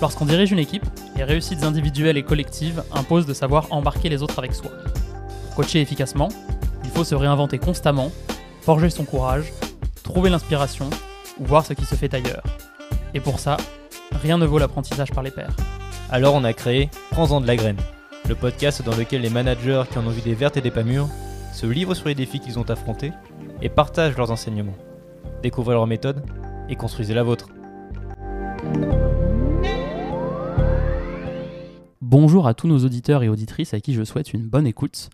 Lorsqu'on dirige une équipe, les réussites individuelles et collectives imposent de savoir embarquer les autres avec soi. Pour coacher efficacement, il faut se réinventer constamment, forger son courage, trouver l'inspiration ou voir ce qui se fait ailleurs. Et pour ça, rien ne vaut l'apprentissage par les pairs. Alors on a créé Prends-en de la graine, le podcast dans lequel les managers qui en ont vu des vertes et des pas mûres se livrent sur les défis qu'ils ont affrontés et partagent leurs enseignements. Découvrez leur méthode et construisez la vôtre. Bonjour à tous nos auditeurs et auditrices à qui je souhaite une bonne écoute.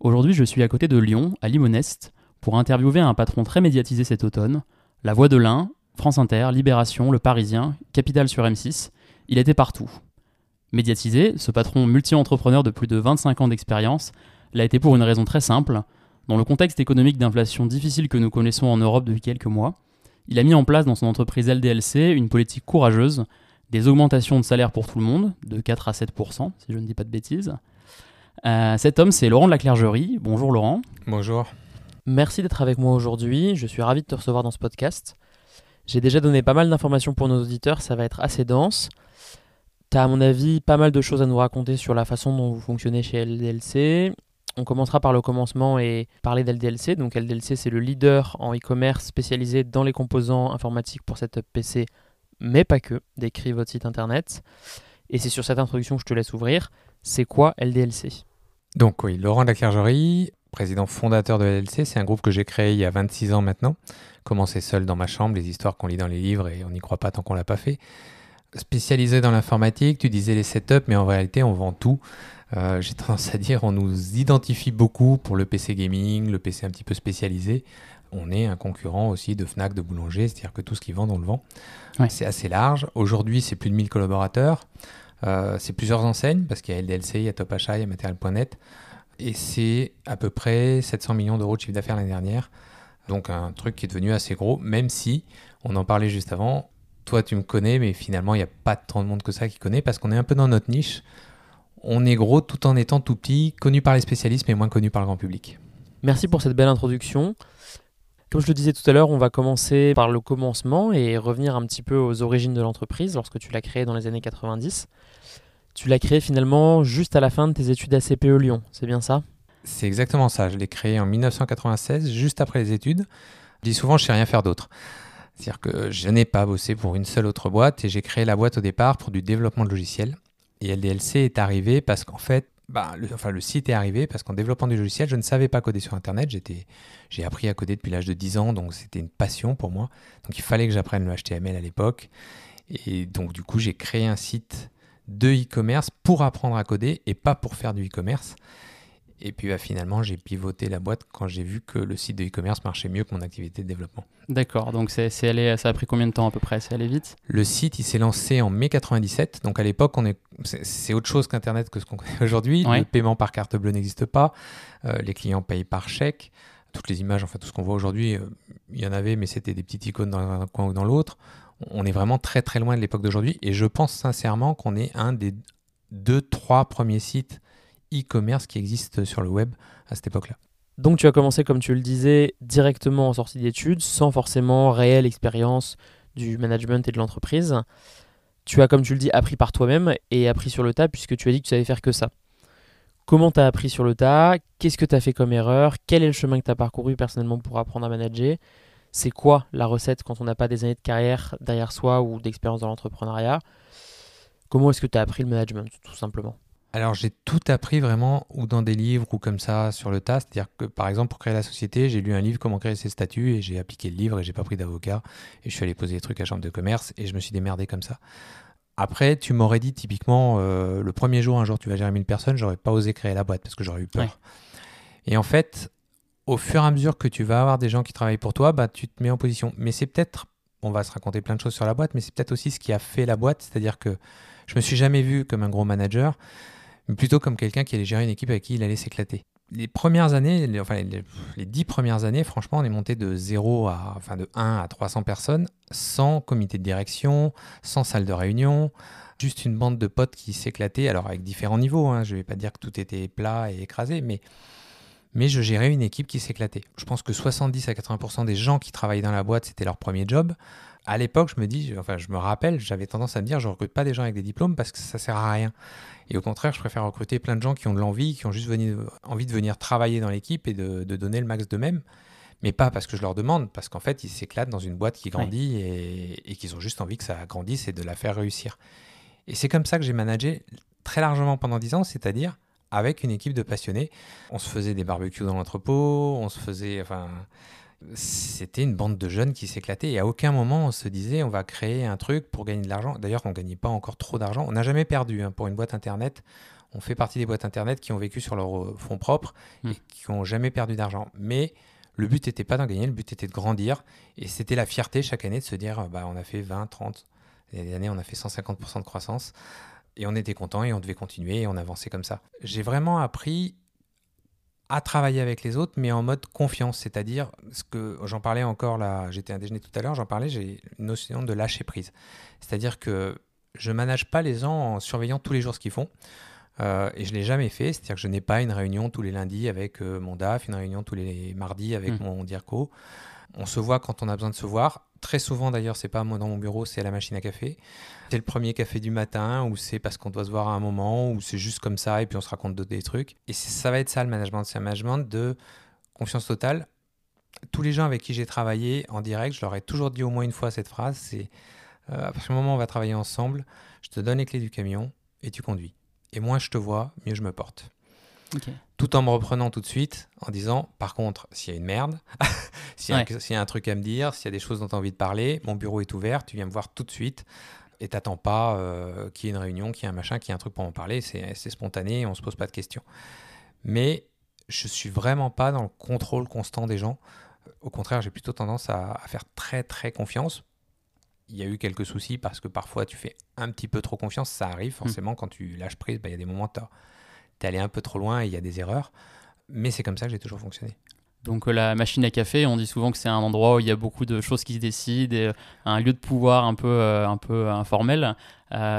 Aujourd'hui, je suis à côté de Lyon, à Limonest, pour interviewer un patron très médiatisé cet automne, La Voix de l'Ain, France Inter, Libération, Le Parisien, Capital sur M6. Il était partout. Médiatisé, ce patron multi-entrepreneur de plus de 25 ans d'expérience l'a été pour une raison très simple. Dans le contexte économique d'inflation difficile que nous connaissons en Europe depuis quelques mois, il a mis en place dans son entreprise LDLC une politique courageuse, des augmentations de salaire pour tout le monde, de 4 à 7%, si je ne dis pas de bêtises. Euh, cet homme, c'est Laurent de la Clergerie. Bonjour Laurent. Bonjour. Merci d'être avec moi aujourd'hui. Je suis ravi de te recevoir dans ce podcast. J'ai déjà donné pas mal d'informations pour nos auditeurs, ça va être assez dense. Tu as à mon avis pas mal de choses à nous raconter sur la façon dont vous fonctionnez chez LDLC. On commencera par le commencement et parler d'LDLC. Donc LDLC c'est le leader en e-commerce spécialisé dans les composants informatiques pour setup PC, mais pas que, décrit votre site internet. Et c'est sur cette introduction que je te laisse ouvrir. C'est quoi LDLC Donc oui, Laurent de la Clergerie, président fondateur de LDLC, c'est un groupe que j'ai créé il y a 26 ans maintenant. Commencé seul dans ma chambre, les histoires qu'on lit dans les livres et on n'y croit pas tant qu'on l'a pas fait. Spécialisé dans l'informatique, tu disais les setups, mais en réalité on vend tout. Euh, j'ai tendance à dire on nous identifie beaucoup pour le PC gaming, le PC un petit peu spécialisé. On est un concurrent aussi de Fnac, de Boulanger, c'est-à-dire que tout ce qu'ils vendent, on le vend. Ouais. C'est assez large. Aujourd'hui, c'est plus de 1000 collaborateurs. Euh, c'est plusieurs enseignes, parce qu'il y a LDLC, il y a Top Achat, il y a Matériel.net. Et c'est à peu près 700 millions d'euros de chiffre d'affaires l'année dernière. Donc un truc qui est devenu assez gros, même si, on en parlait juste avant, toi tu me connais, mais finalement il n'y a pas tant de monde que ça qui connaît, parce qu'on est un peu dans notre niche. On est gros tout en étant tout petit, connu par les spécialistes, mais moins connu par le grand public. Merci pour cette belle introduction. Comme je le disais tout à l'heure, on va commencer par le commencement et revenir un petit peu aux origines de l'entreprise lorsque tu l'as créée dans les années 90. Tu l'as créée finalement juste à la fin de tes études à CPE Lyon, c'est bien ça? C'est exactement ça. Je l'ai créé en 1996, juste après les études. Je dis souvent, je sais rien faire d'autre. C'est-à-dire que je n'ai pas bossé pour une seule autre boîte et j'ai créé la boîte au départ pour du développement de logiciels. Et LDLC est arrivé parce qu'en fait, bah, le, enfin, le site est arrivé parce qu'en développant du logiciel, je ne savais pas coder sur Internet. J'étais, j'ai appris à coder depuis l'âge de 10 ans, donc c'était une passion pour moi. Donc il fallait que j'apprenne le HTML à l'époque. Et donc du coup, j'ai créé un site de e-commerce pour apprendre à coder et pas pour faire du e-commerce. Et puis bah, finalement, j'ai pivoté la boîte quand j'ai vu que le site de e-commerce marchait mieux que mon activité de développement. D'accord, donc c'est, c'est allé, ça a pris combien de temps à peu près? C'est allé vite? Le site, il s'est lancé en mai 97. Donc à l'époque, on est, c'est, c'est autre chose qu'Internet que ce qu'on connaît aujourd'hui. Ouais. Le paiement par carte bleue n'existe pas. Euh, les clients payent par chèque. Toutes les images, enfin tout ce qu'on voit aujourd'hui, euh, il y en avait, mais c'était des petites icônes dans un coin ou dans l'autre. On est vraiment très très loin de l'époque d'aujourd'hui. Et je pense sincèrement qu'on est un des deux, trois premiers sites e-commerce qui existent sur le web à cette époque-là. Donc tu as commencé, comme tu le disais, directement en sortie d'études, sans forcément réelle expérience du management et de l'entreprise. Tu as, comme tu le dis, appris par toi-même et appris sur le tas puisque tu as dit que tu savais faire que ça. Comment tu as appris sur le tas? Qu'est-ce que tu as fait comme erreur? Quel est le chemin que tu as parcouru personnellement pour apprendre à manager? C'est quoi la recette quand on n'a pas des années de carrière derrière soi ou d'expérience dans l'entrepreneuriat? Comment est-ce que tu as appris le management, tout simplement? Alors j'ai tout appris vraiment ou dans des livres ou comme ça sur le tas. C'est-à-dire que par exemple pour créer la société, j'ai lu un livre comment créer ses statuts et j'ai appliqué le livre et j'ai pas pris d'avocat. Et je suis allé poser des trucs à chambre de commerce et je me suis démerdé comme ça. Après, tu m'aurais dit typiquement euh, le premier jour, un jour tu vas gérer 1000 personnes, j'aurais pas osé créer la boîte parce que j'aurais eu peur. Ouais. Et en fait, au fur et à mesure que tu vas avoir des gens qui travaillent pour toi, bah, tu te mets en position. Mais c'est peut-être, on va se raconter plein de choses sur la boîte, mais c'est peut-être aussi ce qui a fait la boîte. C'est-à-dire que je me suis jamais vu comme un gros manager, mais plutôt comme quelqu'un qui allait gérer une équipe avec qui il allait s'éclater. Les premières années, les, enfin les, dix premières années, franchement, on est monté de 0 à, enfin de 1 à 300 personnes, sans comité de direction, sans salle de réunion, juste une bande de potes qui s'éclataient, alors avec différents niveaux. Hein, je vais pas dire que tout était plat et écrasé, mais mais je gérais une équipe qui s'éclatait. Je pense que 70 à 80% des gens qui travaillaient dans la boîte, c'était leur premier job. À l'époque, je me dis, enfin, je me rappelle, j'avais tendance à me dire, je recrute pas des gens avec des diplômes parce que ça sert à rien. Et au contraire, je préfère recruter plein de gens qui ont de l'envie, qui ont juste envie de venir travailler dans l'équipe et de, donner le max d'eux-mêmes. Mais pas parce que je leur demande, parce qu'en fait, ils s'éclatent dans une boîte qui grandit et, et qu'ils ont juste envie que ça grandisse et de la faire réussir. Et c'est comme ça que j'ai managé très largement pendant 10 ans, c'est-à-dire avec une équipe de passionnés. On se faisait des barbecues dans l'entrepôt, on se faisait, enfin, c'était une bande de jeunes qui s'éclataient et à aucun moment on se disait on va créer un truc pour gagner de l'argent. D'ailleurs, on ne gagnait pas encore trop d'argent. On n'a jamais perdu hein, pour une boîte internet. On fait partie des boîtes internet qui ont vécu sur leur euh, fonds propres et hmm. qui n'ont jamais perdu d'argent. Mais le but n'était pas d'en gagner, le but était de grandir. Et c'était la fierté chaque année de se dire bah, on a fait 20, 30, il y a des années on a fait 150% de croissance. Et on était content et on devait continuer et on avançait comme ça. J'ai vraiment appris à travailler avec les autres, mais en mode confiance, c'est-à-dire ce que j'en parlais encore là, j'étais à un déjeuner tout à l'heure, j'en parlais, j'ai une notion de lâcher prise. C'est-à-dire que je manage pas les gens en surveillant tous les jours ce qu'ils font. Euh, et je l'ai jamais fait, c'est-à-dire que je n'ai pas une réunion tous les lundis avec euh, mon DAF, une réunion tous les mardis avec mmh. mon DIRCO. On se voit quand on a besoin de se voir. Très souvent d'ailleurs, c'est pas moi dans mon bureau, c'est à la machine à café. C'est le premier café du matin, ou c'est parce qu'on doit se voir à un moment, ou c'est juste comme ça, et puis on se raconte des trucs. Et ça va être ça le management, c'est un management de confiance totale. Tous les gens avec qui j'ai travaillé en direct, je leur ai toujours dit au moins une fois cette phrase, c'est euh, à partir du moment où on va travailler ensemble, je te donne les clés du camion et tu conduis. Et moins je te vois, mieux je me porte. Tout en me reprenant tout de suite, en disant, par contre, s'il y a une merde, s'il y, a un truc à me dire, s'il y a des choses dont tu as envie de parler, mon bureau est ouvert, tu viens me voir tout de suite. Et t'attends pas euh, qu'il y ait une réunion, qu'il y ait un machin, qu'il y ait un truc pour en parler. C'est spontané, on se pose pas de questions. Mais je suis vraiment pas dans le contrôle constant des gens. Au contraire, j'ai plutôt tendance à, faire très très confiance. Il y a eu quelques soucis parce que parfois tu fais un petit peu trop confiance. Ça arrive mmh. forcément quand tu lâches prise. Bah, il y a des moments où tu es allé un peu trop loin et il y a des erreurs. Mais c'est comme ça que j'ai toujours fonctionné. Donc euh, la machine à café, on dit souvent que c'est un endroit où il y a beaucoup de choses qui se décident, et, euh, un lieu de pouvoir un peu, euh, un peu informel.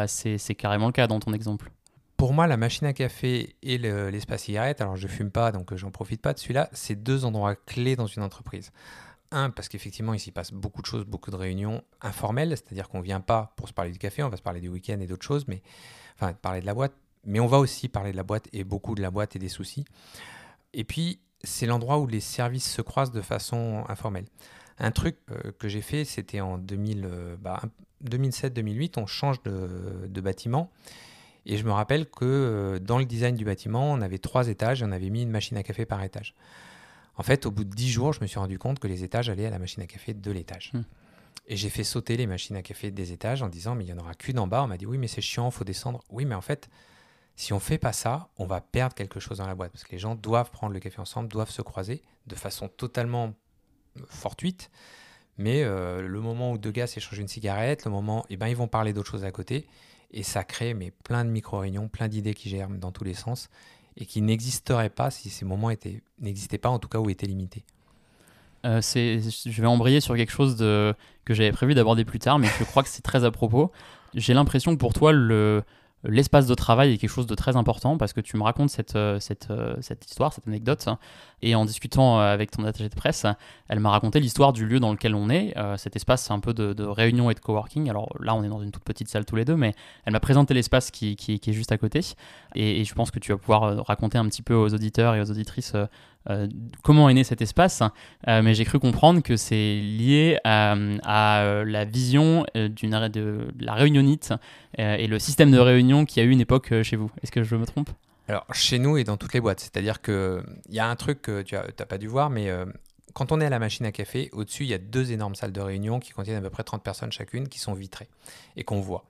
c'est carrément le cas dans ton exemple. Pour moi, la machine à café et l'espace cigarette, alors je fume pas, donc j'en profite pas de celui-là, c'est deux endroits clés dans une entreprise. Un, parce qu'effectivement, il s'y passe beaucoup de choses, beaucoup de réunions informelles, c'est-à-dire qu'on vient pas pour se parler du café, on va se parler du week-end et d'autres choses, mais enfin parler de la boîte, mais on va aussi parler de la boîte et beaucoup de la boîte et des soucis. Et puis, c'est l'endroit où les services se croisent de façon informelle. Un truc euh, que j'ai fait, c'était en 2007-2008, euh, bah, on change de, bâtiment. Et je me rappelle que euh, dans le design du bâtiment, on avait trois étages et on avait mis une machine à café par étage. En fait, au bout de dix jours, je me suis rendu compte que les étages allaient à la machine à café de l'étage. Hmm. Et j'ai fait sauter les machines à café des étages en disant, mais il n'y en aura qu'une en bas. On m'a dit, oui, mais c'est chiant, il faut descendre. Oui, mais en fait, si on fait pas ça, on va perdre quelque chose dans la boîte parce que les gens doivent prendre le café ensemble, doivent se croiser de façon totalement euh, fortuite. Mais euh, le moment où deux gars s'échangent une cigarette, le moment, eh ben, ils vont parler d'autres choses à côté. Et ça crée mais, plein de micro-réunions, plein d'idées qui germent dans tous les sens et qui n'existeraient pas si ces moments n'existaient pas, en tout cas, ou étaient limités. Euh, je vais embrayer sur quelque chose que j'avais prévu d'aborder plus tard, mais je crois que c'est très à propos. J'ai l'impression que pour toi, le, l'espace de travail est quelque chose de très important parce que tu me racontes cette, euh, cette, euh, cette histoire, cette anecdote. Et en discutant euh, avec ton attaché de presse, elle m'a raconté l'histoire du lieu dans lequel on est. cet espace, un peu de, réunion et de coworking. Alors là, on est dans une toute petite salle tous les deux, mais elle m'a présenté l'espace qui, qui, est juste à côté. Et, je pense que tu vas pouvoir raconter un petit peu aux auditeurs et aux auditrices euh, comment est né cet espace, euh, mais j'ai cru comprendre que c'est lié à, euh, la vision de la réunionite et le système de réunion qui a eu une époque chez vous. Est-ce que je me trompe? Alors, chez nous et dans toutes les boîtes, c'est-à-dire qu'il y a un truc que tu n'as pas dû voir, mais quand on est à la machine à café, au-dessus, il y a deux énormes salles de réunion qui contiennent à peu près 30 personnes chacune, qui sont vitrées et qu'on voit.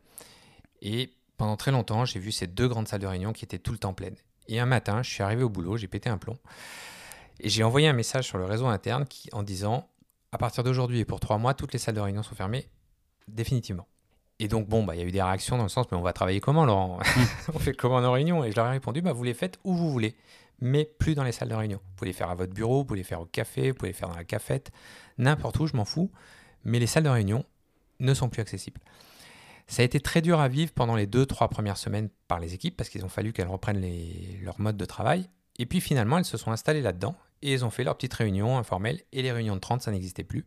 Et pendant très longtemps, j'ai vu ces deux grandes salles de réunion qui étaient tout le temps pleines. Et un matin, je suis arrivé au boulot, j'ai pété un plomb. Et j'ai envoyé un message sur le réseau interne qui, en disant à partir d'aujourd'hui et pour trois mois, toutes les salles de réunion sont fermées définitivement. Et donc, bon, bah, il y a eu des réactions dans le sens, mais on va travailler comment, Laurent On fait comment nos réunions? Et je leur ai répondu, bah, vous les faites où vous voulez, mais plus dans les salles de réunion. Vous pouvez les faire à votre bureau, vous pouvez les faire au café, vous pouvez les faire dans la cafette, n'importe où, je m'en fous. Mais les salles de réunion ne sont plus accessibles. Ça a été très dur à vivre pendant les deux, trois premières semaines par les équipes parce qu'ils ont fallu qu'elles reprennent leur mode de travail Et puis finalement, elles se sont installées là-dedans et elles ont fait leurs petites réunions informelles. Et les réunions de 30, ça n'existait plus.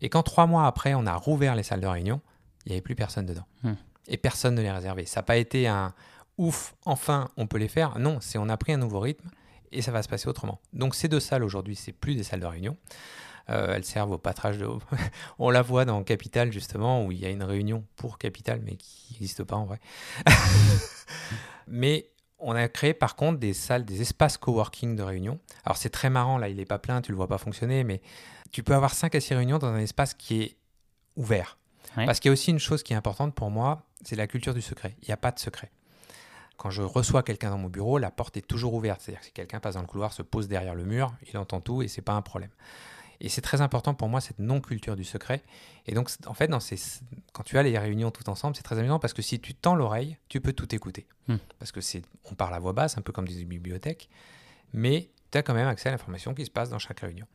Et quand trois mois après, on a rouvert les salles de réunion, il n'y avait plus personne dedans. Hmm. Et personne ne les réservait. Ça n'a pas été un ouf, enfin, on peut les faire. Non, c'est on a pris un nouveau rythme et ça va se passer autrement. Donc ces deux salles aujourd'hui, c'est plus des salles de réunion. Euh, elles servent au patrage de. on la voit dans Capital justement où il y a une réunion pour Capital mais qui n'existe pas en vrai. mais on a créé par contre des salles, des espaces coworking de réunion. Alors c'est très marrant là, il n'est pas plein, tu le vois pas fonctionner, mais tu peux avoir 5 à 6 réunions dans un espace qui est ouvert. Ouais. Parce qu'il y a aussi une chose qui est importante pour moi, c'est la culture du secret. Il n'y a pas de secret. Quand je reçois quelqu'un dans mon bureau, la porte est toujours ouverte. C'est-à-dire que si quelqu'un passe dans le couloir, se pose derrière le mur, il entend tout et c'est pas un problème. Et c'est très important pour moi cette non-culture du secret. Et donc, en fait, dans ces, quand tu as les réunions tout ensemble, c'est très amusant parce que si tu tends l'oreille, tu peux tout écouter. Hmm. Parce que c'est, on parle à voix basse, un peu comme des bibliothèques, mais tu as quand même accès à l'information qui se passe dans chaque réunion.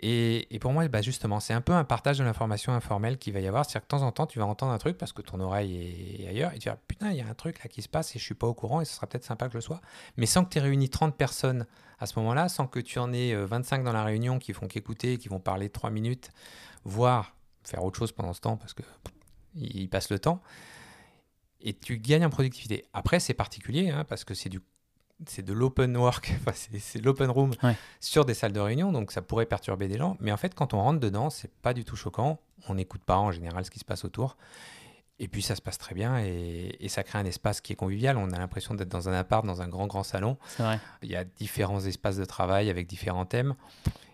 Et, pour moi, bah justement, c'est un peu un partage de l'information informelle qu'il va y avoir. C'est-à-dire que de temps en temps, tu vas entendre un truc parce que ton oreille est, ailleurs et tu vas putain, il y a un truc là qui se passe et je suis pas au courant et ce sera peut-être sympa que je le sois. Mais sans que tu aies réuni 30 personnes à ce moment-là, sans que tu en aies euh, 25 dans la réunion qui font qu'écouter, qui vont parler 3 minutes, voire faire autre chose pendant ce temps parce que passent le temps. Et tu gagnes en productivité. Après, c'est particulier hein, parce que c'est du c'est de l'open work, enfin, c'est l'open room Ouais. sur des salles de réunion, donc ça pourrait perturber des gens. Mais en fait, quand on rentre dedans, c'est pas du tout choquant. On n'écoute pas en général ce qui se passe autour. Et puis ça se passe très bien et, et ça crée un espace qui est convivial. On a l'impression d'être dans un appart, dans un grand, grand salon. Vrai. Il y a différents espaces de travail avec différents thèmes.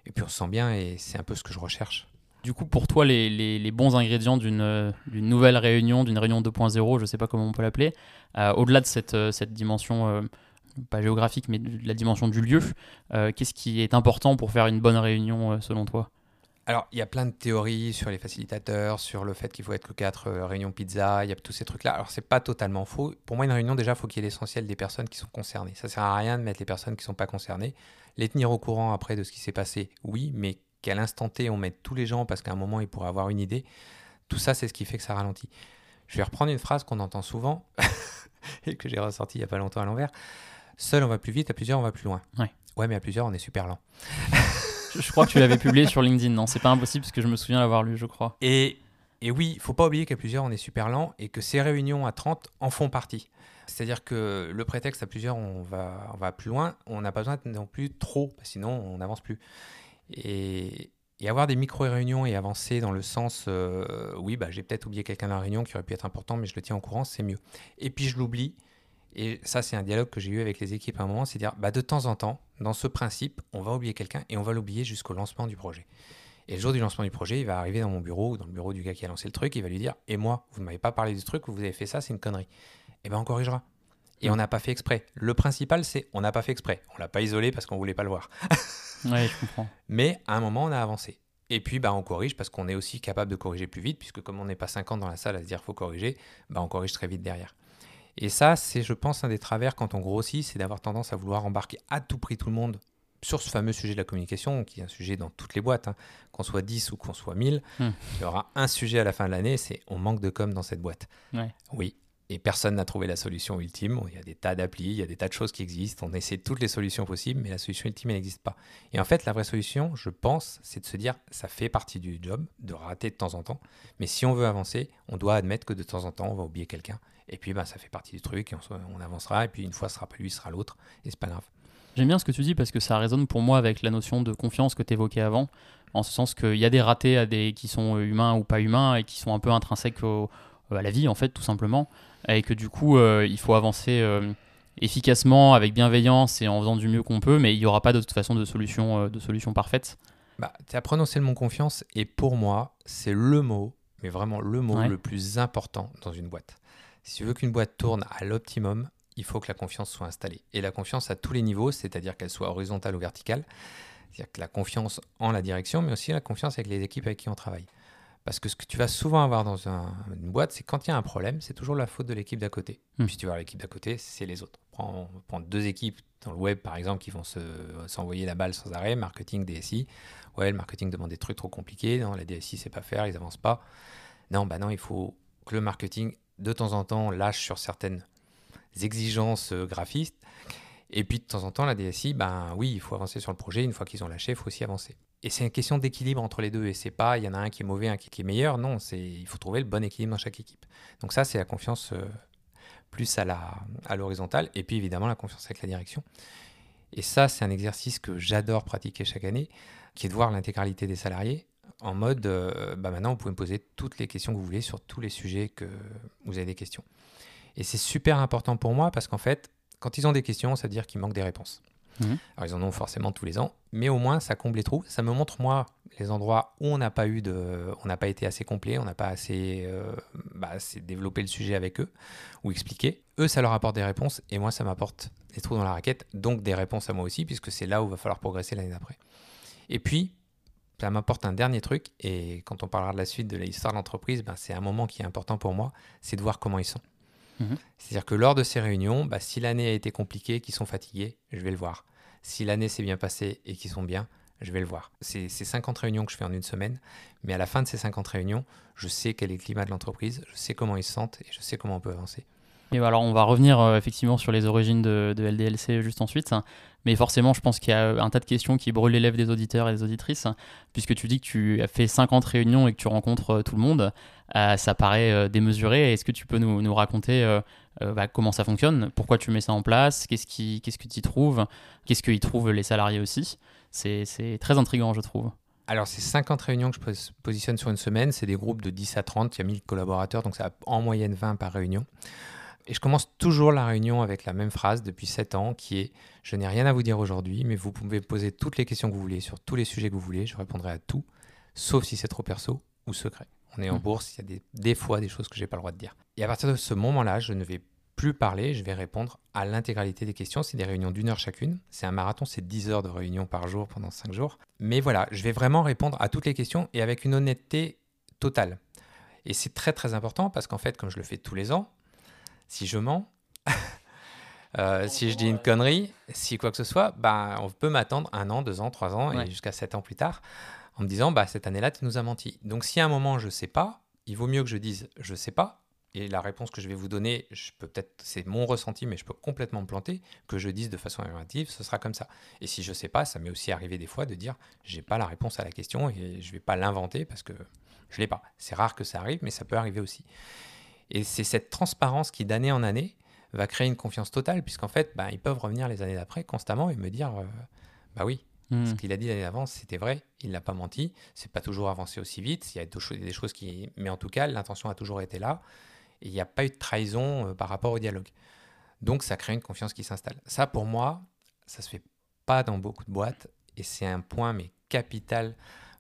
Et puis on se sent bien et c'est un peu ce que je recherche. Du coup, pour toi, les, les- les bons ingrédients d'une euh, d'une nouvelle réunion, d'une réunion 2.0, je ne sais pas comment on peut l'appeler, euh, au-delà de cette, euh, cette dimension, euh, pas géographique, mais de la dimension du lieu, euh, qu'est-ce qui est important pour faire une bonne réunion euh, selon toi? Alors, il y a plein de théories sur les facilitateurs, sur le fait qu'il faut être que quatre euh, réunions pizza, il y a tous ces trucs-là. Alors, c'est pas totalement faux. Pour moi, une réunion, déjà, il faut qu'il y ait l'essentiel des personnes qui sont concernées. Ça sert à rien de mettre les personnes qui sont pas concernées. Les tenir au courant après de ce qui s'est passé, oui, mais qu'à l'instant T, on mette tous les gens parce qu'à un moment, ils pourraient avoir une idée. Tout ça, c'est ce qui fait que ça ralentit. Je vais reprendre une phrase qu'on entend souvent et que j'ai ressortie il y a pas longtemps à l'envers. Seul, on va plus vite, à plusieurs, on va plus loin. Ouais. Ouais, mais à plusieurs, on est super lent. je, crois que tu l'avais publié sur LinkedIn, non C'est pas impossible parce que je me souviens l'avoir lu, je crois. Et, et oui, il faut pas oublier qu'à plusieurs, on est super lent et que ces réunions à 30 en font partie. C'est-à-dire que le prétexte à plusieurs, on va, on va plus loin, on n'a pas besoin non plus trop, sinon on n'avance plus. Et, et avoir des micro-réunions et avancer dans le sens, euh, oui, bah, j'ai peut-être oublié quelqu'un dans la réunion qui aurait pu être important, mais je le tiens au courant, c'est mieux. Et puis je l'oublie, et ça c'est un dialogue que j'ai eu avec les équipes à un moment, c'est dire, bah, de temps en temps, dans ce principe, on va oublier quelqu'un et on va l'oublier jusqu'au lancement du projet. Et le jour du lancement du projet, il va arriver dans mon bureau ou dans le bureau du gars qui a lancé le truc, il va lui dire Et moi, vous ne m'avez pas parlé du truc, vous avez fait ça, c'est une connerie. Et ben on corrigera. Et on n'a pas fait exprès. Le principal, c'est on n'a pas fait exprès. On l'a pas isolé parce qu'on voulait pas le voir. Ouais, je comprends. Mais à un moment, on a avancé. Et puis, bah, on corrige parce qu'on est aussi capable de corriger plus vite, puisque comme on n'est pas 50 dans la salle à se dire faut corriger, bah, on corrige très vite derrière. Et ça, c'est, je pense, un des travers quand on grossit, c'est d'avoir tendance à vouloir embarquer à tout prix tout le monde sur ce fameux sujet de la communication, qui est un sujet dans toutes les boîtes, hein. qu'on soit 10 ou qu'on soit 1000, Hmm. il y aura un sujet à la fin de l'année, c'est on manque de com dans cette boîte. Ouais. Oui. Et personne n'a trouvé la solution ultime. Il y a des tas d'applis, il y a des tas de choses qui existent. On essaie toutes les solutions possibles, mais la solution ultime, elle n'existe pas. Et en fait, la vraie solution, je pense, c'est de se dire, ça fait partie du job, de rater de temps en temps. Mais si on veut avancer, on doit admettre que de temps en temps, on va oublier quelqu'un. Et puis, bah, ça fait partie du truc, et on, on avancera. Et puis, une fois, ce sera pas lui, ce sera l'autre. Et c'est pas grave. J'aime bien ce que tu dis parce que ça résonne pour moi avec la notion de confiance que tu évoquais avant, en ce sens qu'il y a des ratés à des, qui sont humains ou pas humains et qui sont un peu intrinsèques au- à la vie, en fait, tout simplement. Et que du coup, euh, il faut avancer euh, efficacement, avec bienveillance et en faisant du mieux qu'on peut, mais il n'y aura pas de toute façon de solution, euh, de solution parfaite. Bah, tu as prononcé le mot confiance, et pour moi, c'est le mot, mais vraiment le mot Ouais. le plus important dans une boîte. Si tu veux qu'une boîte tourne à l'optimum, il faut que la confiance soit installée. Et la confiance à tous les niveaux, c'est-à-dire qu'elle soit horizontale ou verticale. C'est-à-dire que la confiance en la direction, mais aussi la confiance avec les équipes avec qui on travaille. Parce que ce que tu vas souvent avoir dans un- une boîte, c'est quand il y a un problème, c'est toujours la faute de l'équipe d'à côté. Hmm. Puis tu vois, l'équipe d'à côté, c'est les autres. Prends, deux équipes dans le web, par exemple, qui vont se- s'envoyer la balle sans arrêt, marketing, DSI. Ouais, le marketing demande des trucs trop compliqués. Non, la DSI sait pas faire, ils avancent pas. Non, bah non, il faut que le marketing, de temps en temps, lâche sur certaines exigences euh, graphistes. Et puis de temps en temps, la DSI, ben oui, il faut avancer sur le projet. Une fois qu'ils ont lâché, il faut aussi avancer. Et c'est une question d'équilibre entre les deux. Et c'est pas, il y en a un qui est mauvais, un qui est meilleur. Non, c'est, il faut trouver le bon équilibre dans chaque équipe. Donc ça, c'est la confiance euh, plus à la, à l'horizontale. Et puis évidemment, la confiance avec la direction. Et ça, c'est un exercice que j'adore pratiquer chaque année, qui est de voir l'intégralité des salariés en mode, euh, bah maintenant, vous pouvez me poser toutes les questions que vous voulez sur tous les sujets que vous avez des questions. Et c'est super important pour moi parce qu'en fait, quand ils ont des questions, ça veut dire qu'il manque des réponses. Mhm. Alors ils en ont forcément tous les ans, mais au moins ça comble les trous. Ça me montre moi les endroits où on n'a pas eu de, on n'a pas été assez complet, on n'a pas assez, euh, bah, assez développé le sujet avec eux ou expliqué. Eux, ça leur apporte des réponses et moi, ça m'apporte des trous dans la raquette, donc des réponses à moi aussi, puisque c'est là où va falloir progresser l'année d'après. Et puis, ça m'apporte un dernier truc, et quand on parlera de la suite de l'histoire de l'entreprise, ben, c'est un moment qui est important pour moi, c'est de voir comment ils sont. Mhm. C'est-à-dire que lors de ces réunions, bah, si l'année a été compliquée, qu'ils sont fatigués, je vais le voir. Si l'année s'est bien passée et qu'ils sont bien, je vais le voir. C'est c'est 50 réunions que je fais en une semaine, mais à la fin de ces 50 réunions, je sais quel est le climat de l'entreprise, je sais comment ils se sentent et je sais comment on peut avancer. Et alors, on va revenir euh, effectivement sur les origines de, de LDLC juste ensuite. Mais forcément, je pense qu'il y a un tas de questions qui brûlent les lèvres des auditeurs et des auditrices. Puisque tu dis que tu as fait 50 réunions et que tu rencontres euh, tout le monde, euh, ça paraît euh, démesuré. Est-ce que tu peux nous, raconter euh, euh, bah, comment ça fonctionne? Pourquoi tu mets ça en place? Qu'est-ce que tu y trouves? Qu'est-ce qu'ils trouvent les salariés aussi? C'est c'est très intriguant, je trouve. Alors, ces 50 réunions que je pos- positionne sur une semaine, c'est des groupes de 10 à 30, il y a 1000 collaborateurs, donc ça a en moyenne 20 par réunion. Et je commence toujours la réunion avec la même phrase depuis 7 ans qui est Je n'ai rien à vous dire aujourd'hui, mais vous pouvez poser toutes les questions que vous voulez sur tous les sujets que vous voulez, je répondrai à tout, sauf si c'est trop perso ou secret. On est en Mhm. bourse, il y a des, des fois des choses que j'ai pas le droit de dire. Et à partir de ce moment-là, je ne vais plus parler, je vais répondre à l'intégralité des questions. C'est des réunions d'une heure chacune. C'est un marathon, c'est 10 heures de réunion par jour pendant 5 jours. Mais voilà, je vais vraiment répondre à toutes les questions et avec une honnêteté totale. Et c'est très très important parce qu'en fait, comme je le fais tous les ans, si je mens, euh, si je dis une connerie, si quoi que ce soit, bah, on peut m'attendre un an, deux ans, trois ans Ouais. et jusqu'à sept ans plus tard en me disant bah, cette année-là, tu nous as menti. Donc si à un moment je sais pas, il vaut mieux que je dise je sais pas. Et la réponse que je vais vous donner, je peux peut-être, c'est mon ressenti, mais je peux complètement me planter, que je dise de façon affirmative, ce sera comme ça. Et si je sais pas, ça m'est aussi arrivé des fois de dire j'ai pas la réponse à la question et je vais pas l'inventer parce que je l'ai pas. C'est rare que ça arrive, mais ça peut arriver aussi. Et c'est cette transparence qui, d'année en année, va créer une confiance totale, puisqu'en fait, bah, ils peuvent revenir les années d'après constamment et me dire euh, bah oui, Hmm. ce qu'il a dit l'année d'avant, c'était vrai, il n'a pas menti, c'est pas toujours avancé aussi vite, il y a des choses, des choses qui. Mais en tout cas, l'intention a toujours été là, et il n'y a pas eu de trahison euh, par rapport au dialogue. Donc ça crée une confiance qui s'installe. Ça, pour moi, ça se fait pas dans beaucoup de boîtes, et c'est un point, mais capital,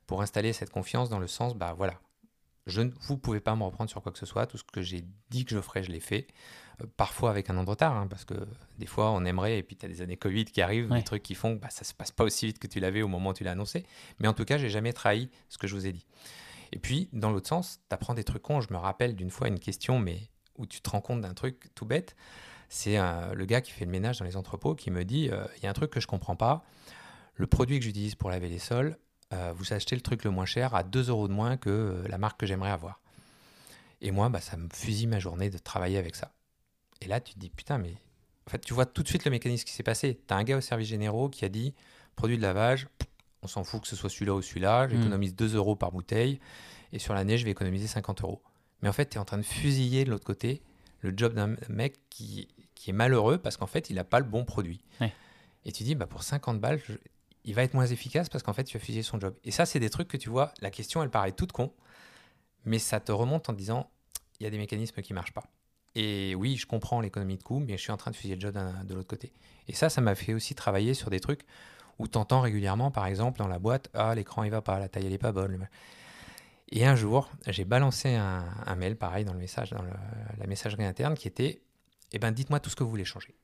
pour installer cette confiance dans le sens, bah voilà, je ne, vous pouvez pas me reprendre sur quoi que ce soit, tout ce que j'ai dit que je ferais, je l'ai fait. Euh, parfois avec un an de retard, hein, parce que des fois on aimerait, et puis tu as des années Covid qui arrivent, Ouais. des trucs qui font que bah, ça se passe pas aussi vite que tu l'avais au moment où tu l'as annoncé. Mais en tout cas, j'ai jamais trahi ce que je vous ai dit. Et puis, dans l'autre sens, tu apprends des trucs cons. Je me rappelle d'une fois une question, mais où tu te rends compte d'un truc tout bête. C'est euh, le gars qui fait le ménage dans les entrepôts qui me dit euh, il y a un truc que je comprends pas. Le produit que j'utilise pour laver les sols, euh, vous achetez le truc le moins cher à 2 euros de moins que euh, la marque que j'aimerais avoir. Et moi, bah, ça me fusille ma journée de travailler avec ça. Et là, tu te dis putain, mais en fait, tu vois tout de suite le mécanisme qui s'est passé. Tu as un gars au service généraux qui a dit produit de lavage, on s'en fout que ce soit celui-là ou celui-là, j'économise 2 euros par bouteille, et sur l'année, je vais économiser 50 euros. Mais en fait, tu es en train de fusiller de l'autre côté le job d'un mec qui, qui est malheureux parce qu'en fait, il n'a pas le bon produit. Ouais. Et tu dis, bah, pour 50 balles, il va être moins efficace parce qu'en fait, tu as fusillé son job. Et ça, c'est des trucs que tu vois, la question, elle paraît toute con, mais ça te remonte en disant, il y a des mécanismes qui marchent pas. Et oui, je comprends l'économie de coût, mais je suis en train de fusiller le job de l'autre côté. Et ça, ça m'a fait aussi travailler sur des trucs où tu entends régulièrement, par exemple, dans la boîte, ah, l'écran, il va pas, la taille, elle est pas bonne. Et un jour, j'ai balancé un, mail, pareil, dans le message, dans la messagerie interne, qui était, eh ben, dites-moi tout ce que vous voulez changer.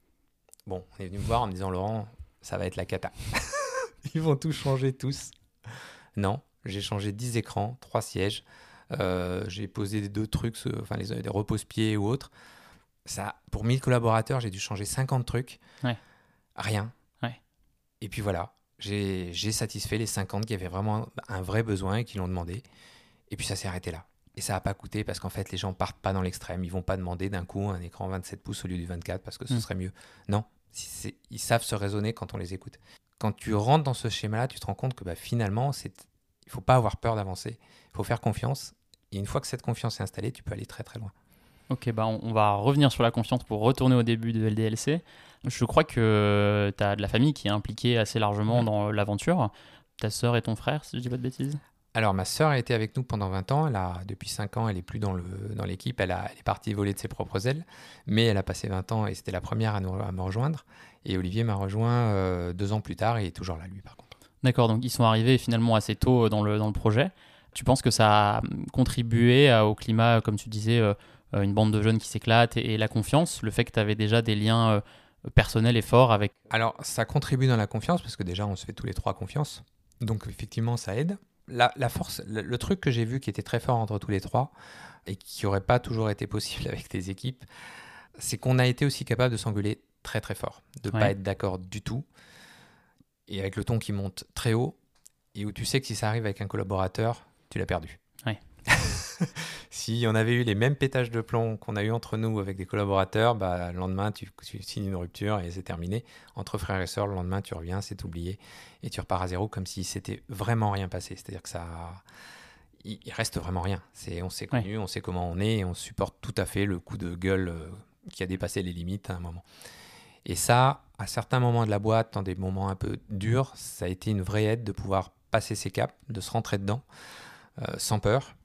Bon, on est venu me voir en me disant, Laurent, ça va être la cata. Ils vont tout changer, tous. Non, j'ai changé 10 écrans, 3 sièges, euh, j'ai posé des deux trucs, enfin, les, des repose-pieds ou autres. Ça, pour 1000 collaborateurs, j'ai dû changer 50 trucs. Ouais. Rien. Ouais. Et puis voilà, j'ai satisfait les 50 qui avaient vraiment un vrai besoin et qui l'ont demandé. Et puis ça s'est arrêté là. Et ça n'a pas coûté parce qu'en fait, les gens partent pas dans l'extrême. Ils vont pas demander d'un coup un écran 27 pouces au lieu du 24 parce que ce Mm. serait mieux. Non, ils savent se raisonner quand on les écoute. Quand tu rentres dans ce schéma-là, tu te rends compte que bah, finalement, il ne faut pas avoir peur d'avancer. Il faut faire confiance. Et une fois que cette confiance est installée, tu peux aller très très loin. Ok, bah on va revenir sur la confiance pour retourner au début de LDLC. Je crois que tu as de la famille qui est impliquée assez largement dans l'aventure. Ta sœur et ton frère, si je dis pas de bêtises? Alors, ma sœur a été avec nous pendant 20 ans. Elle a, depuis 5 ans, elle est plus dans l'équipe. Elle, elle est partie voler de ses propres ailes. Mais elle a passé 20 ans et c'était la première à, nous, à me rejoindre. Et Olivier m'a rejoint euh, deux ans plus tard et est toujours là, lui, par contre. D'accord, donc ils sont arrivés finalement assez tôt dans le, dans le projet. Tu penses que ça a contribué au climat, comme tu disais, euh, une bande de jeunes qui s'éclatent et, la confiance, le fait que tu avais déjà des liens euh, personnels et forts avec... Alors, ça contribue dans la confiance parce que déjà, on se fait tous les trois confiance. Donc, effectivement, ça aide la, force, le, truc que j'ai vu qui était très fort entre tous les trois et qui n'aurait pas toujours été possible avec des équipes, c'est qu'on a été aussi capable de s'engueuler très très fort, de ne pas être d'accord du tout et avec le ton qui monte très haut et où tu sais que si ça arrive avec un collaborateur, tu l'as perdu. si on avait eu les mêmes pétages de plomb qu'on a eu entre nous avec des collaborateurs, bah, le lendemain, tu, signes une rupture et c'est terminé. Entre frères et sœurs, le lendemain, tu reviens, c'est oublié et tu repars à zéro comme si c'était vraiment rien passé. C'est-à-dire que ça. Il, reste vraiment rien. C'est, on s'est connu, on sait comment on est et on supporte tout à fait le coup de gueule euh, qui a dépassé les limites à un moment. Et ça, à certains moments de la boîte, dans des moments un peu durs, ça a été une vraie aide de pouvoir passer ces caps, de se rentrer dedans, euh, sans peur,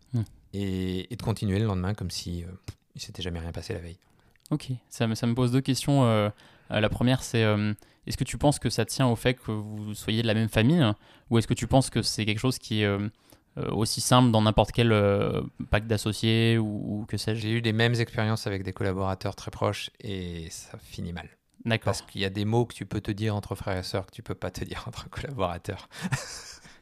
et, de continuer le lendemain comme si euh, il s'était jamais rien passé la veille. Ok, ça me, ça me pose deux questions. Euh, euh, la première, c'est est-ce que tu penses que ça tient au fait que vous soyez de la même famille ou est-ce que tu penses que c'est quelque chose qui est aussi simple dans n'importe quel pacte d'associés ou, que sais-je? J'ai eu les mêmes expériences avec des collaborateurs très proches et ça finit mal. D'accord. Parce qu'il y a des mots que tu peux te dire entre frères et sœurs que tu peux pas te dire entre collaborateurs.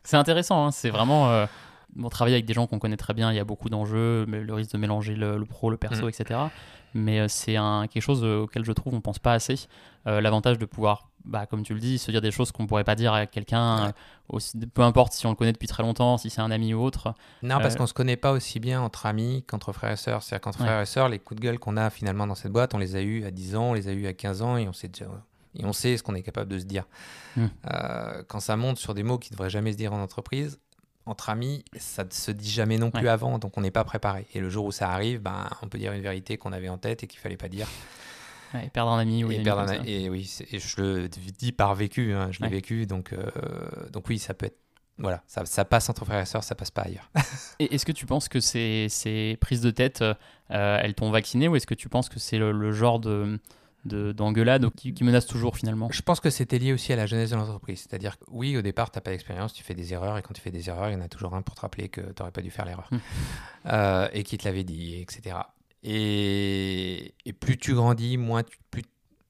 c'est intéressant, hein. c'est vraiment bon, travailler avec des gens qu'on connaît très bien, il y a beaucoup d'enjeux, le risque de mélanger le, pro, le perso, mm. etc. Mais euh, c'est un, quelque chose euh, auquel je trouve on pense pas assez. Euh, l'avantage de pouvoir, bah, comme tu le dis, se dire des choses qu'on pourrait pas dire à quelqu'un, peu importe si on le connaît depuis très longtemps, si c'est un ami ou autre. Non, parce qu'on se connaît pas aussi bien entre amis qu'entre frères et sœurs. C'est-à-dire qu'entre frères et sœurs, les coups de gueule qu'on a finalement dans cette boîte, on les a eus à 10 ans, on les a eus à 15 ans et on sait déjà et on sait ce qu'on est capable de se dire. Mm. quand ça monte sur des mots qui ne devraient jamais se dire en entreprise, entre amis, ça ne se dit jamais non plus avant, donc on n'est pas préparé. Et le jour où ça arrive, ben, on peut dire une vérité qu'on avait en tête et qu'il fallait pas dire. et perdre un ami. Oui, et, perdre un, et oui, je le dis par vécu, hein, je l'ai vécu, donc, euh, donc oui, ça peut être. Voilà, ça, ça, passe entre frères et sœurs, ça passe pas ailleurs. et est-ce que tu penses que ces, ces prises de tête, euh, elles t'ont vacciné ou est-ce que tu penses que c'est le, genre de d'engueulade qui, qui, menace toujours finalement Je pense que c'était lié aussi à la jeunesse de l'entreprise. C'est-à-dire que oui, au départ, tu n'as pas d'expérience, tu fais des erreurs, et quand tu fais des erreurs, il y en a toujours un pour te rappeler que tu n'aurais pas dû faire l'erreur. Hmm. Euh, et qui te l'avait dit, etc. Et, et, plus tu grandis, moins tu, plus...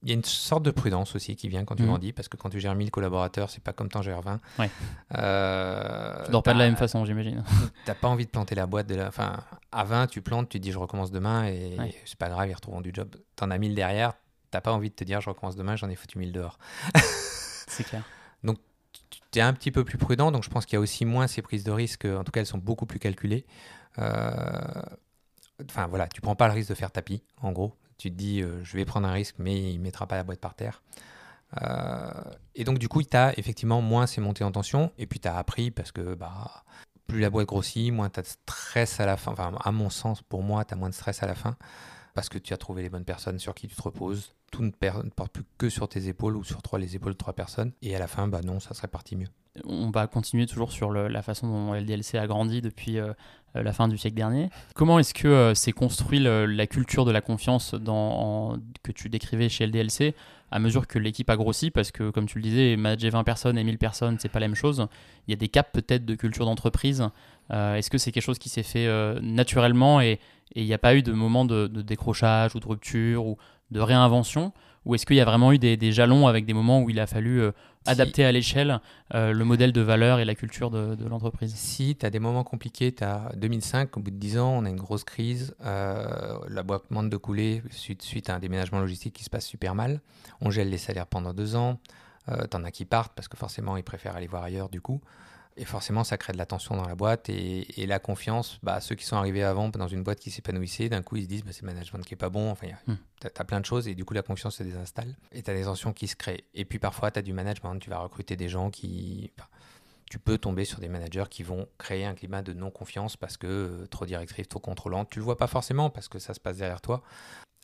Il y a une sorte de prudence aussi qui vient quand tu hmm. grandis, parce que quand tu gères 1000 collaborateurs, c'est pas comme quand tu gères 20. Ouais. Euh, tu dors pas de la même façon, j'imagine. T'as pas envie de planter la boîte. De la... Enfin, à 20, tu plantes, tu te dis je recommence demain, et c'est pas grave, ils retrouveront du job. Tu en as 1000 derrière, t'as pas envie de te dire je recommence demain, j'en ai foutu mille dehors. c'est clair. Donc tu es un petit peu plus prudent, donc je pense qu'il y a aussi moins ces prises de risque, en tout cas elles sont beaucoup plus calculées. Euh, enfin voilà, tu prends pas le risque de faire tapis, en gros. Tu te dis euh, je vais prendre un risque, mais il mettra pas la boîte par terre. Euh, et donc du coup, tu as effectivement moins ces montées en tension, et puis tu as appris parce que bah, plus la boîte grossit, moins tu as de stress à la fin. Enfin, à mon sens, pour moi, tu as moins de stress à la fin parce que tu as trouvé les bonnes personnes sur qui tu te reposes. Tout ne, porte plus que sur tes épaules ou sur trois, les épaules de trois personnes. Et à la fin, bah non, ça serait parti mieux. On va continuer toujours sur la façon dont LDLC a grandi depuis euh, la fin du siècle dernier. Comment est-ce que euh, s'est construit la culture de la confiance dans, que tu décrivais chez LDLC à mesure que l'équipe a grossi? Parce que, comme tu le disais, manager 20 personnes et 1000 personnes, c'est pas la même chose. Il y a des caps peut-être de culture d'entreprise. Euh, est-ce que c'est quelque chose qui s'est fait naturellement et, il n'y a pas eu de moment de, décrochage ou de rupture ou de réinvention Ou est-ce qu'il y a vraiment eu des, jalons avec des moments où il a fallu euh, adapter à l'échelle euh, le modèle de valeur et la culture de, l'entreprise? Si, tu as des moments compliqués. Tu as 2005, au bout de 10 ans, on a une grosse crise. Euh, la boîte demande de couler suite, suite à un déménagement logistique qui se passe super mal. On gèle les salaires pendant deux ans. Euh, T'en as qui partent parce que forcément ils préfèrent aller voir ailleurs du coup. Et forcément, ça crée de la tension dans la boîte et, et la confiance. Bah, ceux qui sont arrivés avant dans une boîte qui s'épanouissait, d'un coup, ils se disent bah, c'est le management qui est pas bon. Enfin, Hmm. t'as as plein de choses et du coup, la confiance se désinstalle et tu as des tensions qui se créent. Et puis parfois, tu as du management. Tu vas recruter des gens qui. enfin, tu peux tomber sur des managers qui vont créer un climat de non-confiance parce que euh, trop directif, trop contrôlant. Tu le vois pas forcément parce que ça se passe derrière toi.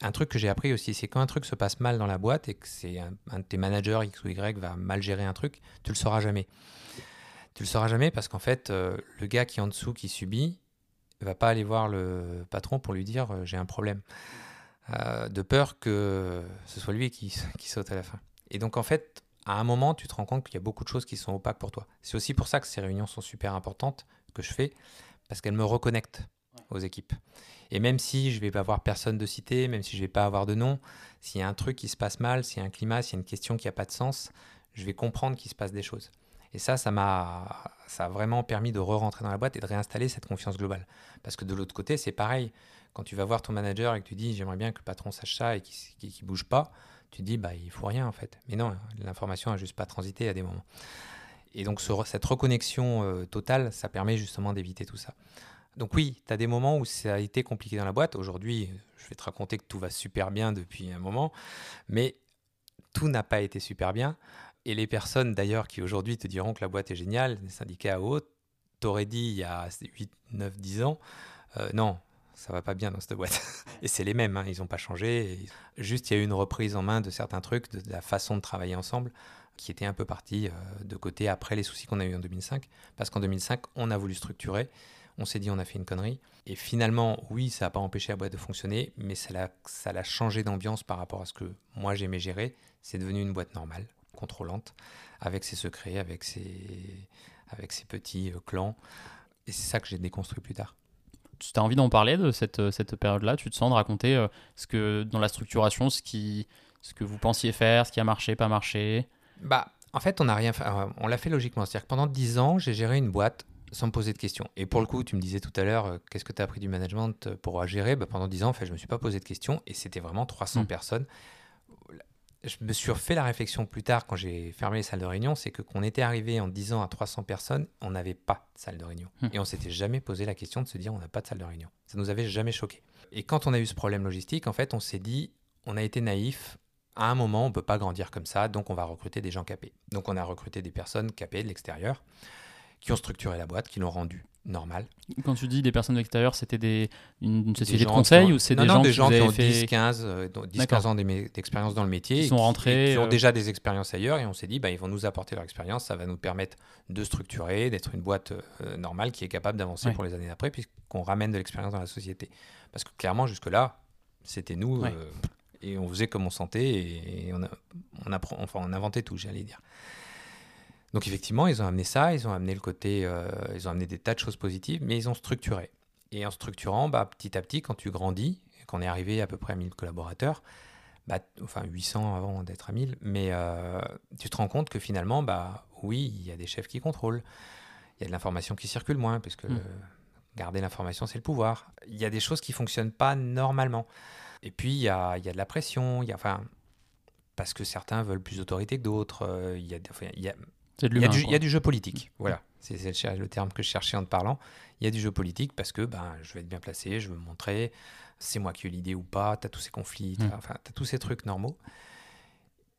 Un truc que j'ai appris aussi, c'est quand un truc se passe mal dans la boîte et que c'est un, un de tes managers X ou Y va mal gérer un truc, tu le sauras jamais. Tu le sauras jamais parce qu'en fait, euh, le gars qui est en dessous, qui subit, va pas aller voir le patron pour lui dire euh, j'ai un problème. Euh, de peur que ce soit lui qui, qui saute à la fin. Et donc en fait, à un moment, tu te rends compte qu'il y a beaucoup de choses qui sont opaques pour toi. C'est aussi pour ça que ces réunions sont super importantes que je fais, parce qu'elles me reconnectent aux équipes. Et même si je vais pas avoir personne de cité, même si je vais pas avoir de nom, s'il y a un truc qui se passe mal, s'il y a un climat, s'il y a une question qui a pas de sens, je vais comprendre qu'il se passe des choses. Et ça, ça m'a, ça a vraiment permis de re-rentrer dans la boîte et de réinstaller cette confiance globale. Parce que de l'autre côté, c'est pareil. Quand tu vas voir ton manager et que tu dis j'aimerais bien que le patron sache ça et qu'il ne bouge pas, tu te dis bah il faut rien en fait. Mais non, l'information a juste pas transité à des moments. Et donc ce- cette reconnexion euh, totale, ça permet justement d'éviter tout ça. Donc oui, tu as des moments où ça a été compliqué dans la boîte. Aujourd'hui, je vais te raconter que tout va super bien depuis un moment, mais tout n'a pas été super bien. Et les personnes d'ailleurs qui aujourd'hui te diront que la boîte est géniale, les syndicats ou autres, t'aurais dit il y a 8, 9, 10 ans, euh, non, ça va pas bien dans cette boîte. Et c'est les mêmes, hein, ils n'ont pas changé. Juste, il y a eu une reprise en main de certains trucs, de, la façon de travailler ensemble, qui était un peu partie euh, de côté après les soucis qu'on a eu en 2005. Parce qu'en 2005, on a voulu structurer, on s'est dit on a fait une connerie. Et finalement, oui, ça n'a pas empêché la boîte de fonctionner, mais ça l'a changé d'ambiance par rapport à ce que moi j'aimais gérer. C'est devenu une boîte normale, contrôlante, avec ses secrets, avec ses, avec ses petits euh, clans. Et c'est ça que j'ai déconstruit plus tard. Tu as envie d'en parler de cette, euh, cette période-là? Tu te sens de raconter euh, ce que dans la structuration, ce, qui, ce que vous pensiez faire, ce qui a marché, pas marché? Bah, en fait, on n'a rien fait. On l'a fait logiquement. C'est-à-dire que pendant 10 ans, j'ai géré une boîte sans me poser de questions. Et pour le coup, tu me disais tout à l'heure, euh, qu'est-ce que tu as appris du management pour gérer? Bah, Pendant 10 ans, en fait, je ne me suis pas posé de questions et c'était vraiment 300 Mm. personnes. Je me suis refait la réflexion plus tard quand j'ai fermé les salles de réunion, c'est que qu'on était arrivé en 10 ans à 300 personnes, on n'avait pas de salle de réunion. Mm. Et on s'était jamais posé la question de se dire on n'a pas de salle de réunion. Ça nous avait jamais choqué. Et quand on a eu ce problème logistique, en fait, on s'est dit, on a été naïf. À un moment, on peut pas grandir comme ça, donc on va recruter des gens capés. Donc on a recruté des personnes capées de l'extérieur, qui ont structuré la boîte, qui l'ont rendue normale. Quand tu dis des personnes de l'extérieur, c'était des, une, une Des société de conseil ont- ou c'est des non, gens des qui, gens qui ont fait... 10, 15, euh, dont- 10, D'accord. 15 ans d'expérience dans le métier Qui sont rentrés, qui ont euh, déjà des expériences ailleurs et on s'est dit bah, ils vont nous apporter leur expérience, ça va nous permettre de structurer, d'être une boîte euh, normale qui est capable d'avancer Ouais. pour les années d'après puisqu'on ramène de l'expérience dans la société. Parce que clairement jusque-là, c'était nous Ouais. euh, et on faisait comme on sentait et, et on, a, on, apprend, enfin, on inventait tout, j'allais dire. Donc effectivement, ils ont amené ça, ils ont amené le côté, euh, ils ont amené des tas de choses positives, mais ils ont structuré. Et en structurant, bah, petit à petit, quand tu grandis, et qu'on est arrivé à peu près à 1000 collaborateurs, bah, enfin 800 avant d'être à 1000, mais euh, tu te rends compte que finalement, bah, oui, il y a des chefs qui contrôlent, il y a de l'information qui circule moins, puisque Mm. le- garder l'information, c'est le pouvoir. Il y a des choses qui fonctionnent pas normalement. Et puis, il y a, il y a de la pression, il y a, enfin, parce que certains veulent plus d'autorité que d'autres, euh, il y a, enfin, il y a, il y, a du, quoi. il y a du jeu politique, voilà. C'est le, terme que je cherchais en te parlant. Il y a du jeu politique parce que ben, je vais être bien placé, je veux me montrer, c'est moi qui ai l'idée ou pas, tu as tous ces conflits, tu Mm. enfin, as tous ces trucs normaux.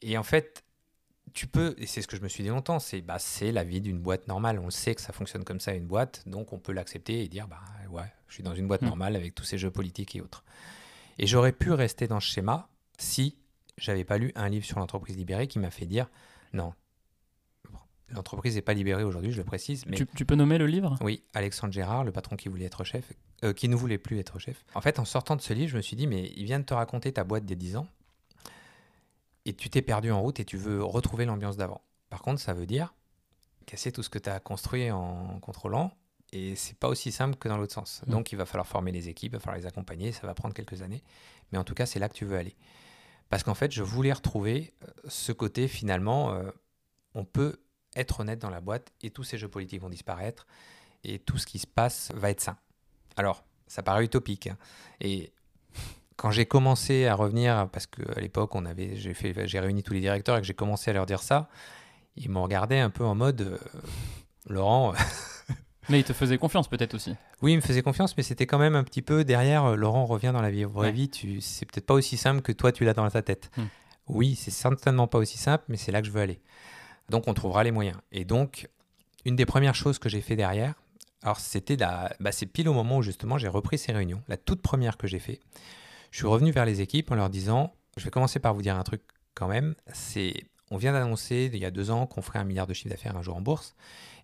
Et en fait, tu peux, et c'est ce que je me suis dit longtemps, c'est bah, la vie d'une boîte normale. On le sait que ça fonctionne comme ça, une boîte, donc on peut l'accepter et dire bah ouais, je suis dans une boîte Mm. normale avec tous ces jeux politiques et autres. Et j'aurais pu rester dans ce schéma si j'avais pas lu un livre sur l'entreprise libérée qui m'a fait dire non, l'entreprise n'est pas libérée aujourd'hui, je le précise, mais Tu, tu peux nommer le livre? Oui, Alexandre Gérard, le patron qui voulait être chef, euh, qui ne voulait plus être chef. En fait, en sortant de ce livre, je me suis dit, mais il vient de te raconter ta boîte des 10 ans, et tu t'es perdu en route et tu veux retrouver l'ambiance d'avant. Par contre, ça veut dire casser tout ce que tu as construit en contrôlant, et c'est pas aussi simple que dans l'autre sens. Mm. Donc, il va falloir former les équipes, il va falloir les accompagner, ça va prendre quelques années, mais en tout cas, c'est là que tu veux aller. Parce qu'en fait, je voulais retrouver euh, ce côté, finalement, euh, on peut être honnête dans la boîte, et tous ces jeux politiques vont disparaître, et tout ce qui se passe va être sain. Alors, ça paraît utopique. hein. Et quand j'ai commencé à revenir, parce qu'à l'époque, on avait, j'ai, fait, j'ai réuni tous les directeurs et que j'ai commencé à leur dire ça, ils m'ont regardé un peu en mode euh, Laurent, Mais il te faisait confiance peut-être aussi. oui, il me faisait confiance, mais c'était quand même un petit peu derrière. euh, Laurent revient dans la vie, vraie Ouais. vie. Tu, c'est peut-être pas aussi simple que toi tu l'as dans ta tête. Hmm. Oui, c'est certainement pas aussi simple, mais c'est là que je veux aller. Donc on trouvera les moyens. Et donc une des premières choses que j'ai fait derrière, alors c'était la, bah, c'est pile au moment où justement j'ai repris ces réunions, la toute première que j'ai fait. Je suis revenu vers les équipes en leur disant, je vais commencer par vous dire un truc quand même. C'est, on vient d'annoncer il y a deux ans qu'on ferait un milliard de chiffre d'affaires un jour en bourse.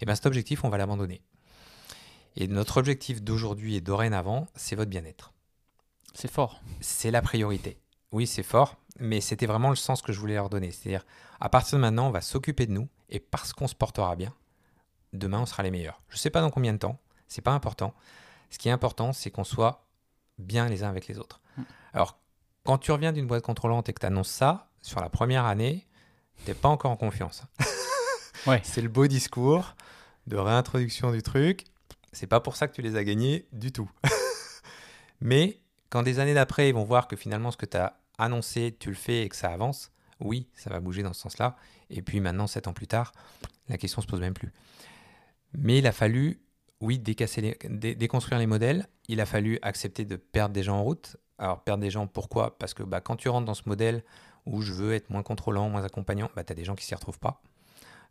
Et bien cet objectif, on va l'abandonner. Et notre objectif d'aujourd'hui et dorénavant, c'est votre bien-être. C'est fort. C'est la priorité. Oui, c'est fort, mais c'était vraiment le sens que je voulais leur donner. C'est-à-dire, à partir de maintenant, on va s'occuper de nous, et parce qu'on se portera bien, demain, on sera les meilleurs. Je ne sais pas dans combien de temps, c'est pas important. Ce qui est important, c'est qu'on soit bien les uns avec les autres. Mm. Alors, quand tu reviens d'une boîte contrôlante et que tu annonces ça, sur la première année, tu n'es pas encore en confiance. Ouais. C'est le beau discours de réintroduction du truc. C'est pas pour ça que tu les as gagnés du tout. Mais quand des années d'après, ils vont voir que finalement ce que tu as annoncé, tu le fais et que ça avance, oui, ça va bouger dans ce sens-là. Et puis maintenant, sept ans plus tard, la question se pose même plus. Mais il a fallu, oui, décasser les- dé- déconstruire les modèles. Il a fallu accepter de perdre des gens en route. Alors, perdre des gens, pourquoi? Parce que bah, quand tu rentres dans ce modèle où je veux être moins contrôlant, moins accompagnant, bah, tu as des gens qui s'y retrouvent pas.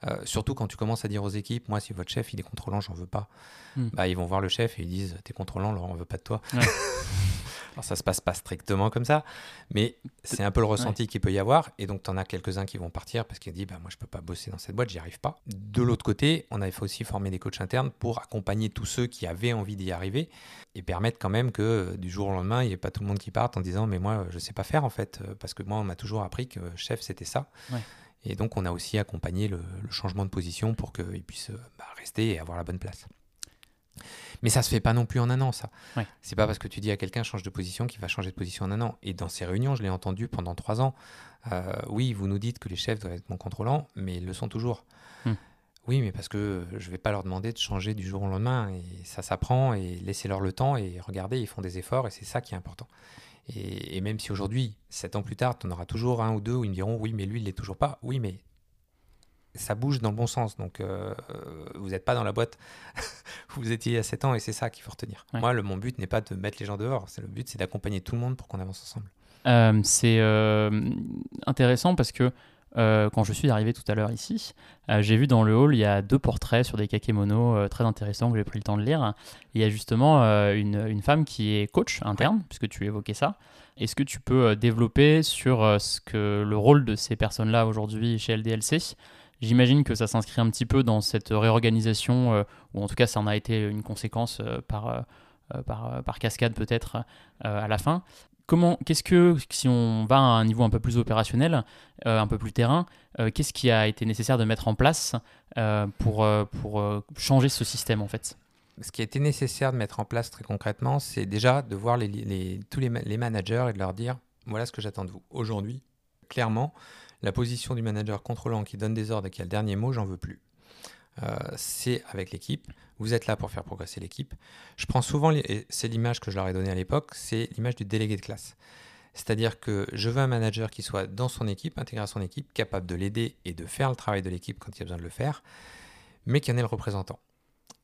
Euh, surtout quand tu commences à dire aux équipes, moi, si votre chef il est contrôlant, j'en veux pas. Hmm. Bah, ils vont voir le chef et ils disent, t'es contrôlant, Laurent, on veut pas de toi. Ouais. Alors, ça se passe pas strictement comme ça, mais c'est un peu le ressenti qu'il peut y avoir. Et donc, tu en as quelques-uns qui vont partir parce qu'ils disent, bah, moi, je peux pas bosser dans cette boîte, j'y arrive pas. De l'autre côté, on avait aussi former des coachs internes pour accompagner tous ceux qui avaient envie d'y arriver et permettre quand même que euh, du jour au lendemain, il n'y ait pas tout le monde qui parte en disant, mais moi, je sais pas faire en fait, euh, parce que moi, on m'a toujours appris que chef, c'était ça. Ouais. Et donc, on a aussi accompagné le, le changement de position pour qu'ils puissent euh, bah, rester et avoir la bonne place. Mais ça se fait pas non plus en un an, ça. Ouais. C'est pas parce que tu dis à quelqu'un change de position qu'il va changer de position en un an. Et dans ces réunions, je l'ai entendu pendant trois ans. Euh, oui, vous nous dites que les chefs doivent être mon contrôlant, mais ils le sont toujours. Hmm. Oui, mais parce que je vais pas leur demander de changer du jour au lendemain. Et ça s'apprend et laissez-leur le temps et regardez, ils font des efforts et c'est ça qui est important. Et, et même si aujourd'hui, sept ans plus tard, tu en auras toujours un ou deux où ils me diront oui, mais lui, il l'est toujours pas. Oui, mais ça bouge dans le bon sens. Donc, euh, euh, vous n'êtes pas dans la boîte où vous étiez il y a 7 ans et c'est ça qu'il faut retenir. Ouais. Moi, le, mon but n'est pas de mettre les gens dehors. C'est le but, c'est d'accompagner tout le monde pour qu'on avance ensemble. Euh, c'est euh, intéressant parce que quand je suis arrivé tout à l'heure ici, j'ai vu dans le hall, il y a deux portraits sur des kakémonos très intéressants que j'ai pris le temps de lire. Il y a justement une, une femme qui est coach interne, puisque tu évoquais ça. Est-ce que tu peux développer sur ce que le rôle de ces personnes-là aujourd'hui chez LDLC J'imagine que ça s'inscrit un petit peu dans cette réorganisation, euh, ou en tout cas ça en a été une conséquence euh, par, euh, par, cascade peut-être à la fin. Comment, qu'est-ce que, si on va à un niveau un peu plus opérationnel, un peu plus terrain, qu'est-ce qui a été nécessaire de mettre en place pour, pour changer ce système en fait? Ce qui a été nécessaire de mettre en place très concrètement, c'est déjà de voir tous les managers et de leur dire voilà ce que j'attends de vous. Aujourd'hui, clairement, la position du manager contrôlant qui donne des ordres et qui a le dernier mot, j'en veux plus. Euh, c'est avec l'équipe. Vous êtes là pour faire progresser l'équipe. Je prends souvent, et c'est l'image que je leur ai donnée à l'époque, c'est l'image du délégué de classe. C'est-à-dire que je veux un manager qui soit dans son équipe, intégré à son équipe, capable de l'aider et de faire le travail de l'équipe quand il y a besoin de le faire, mais qui en est le représentant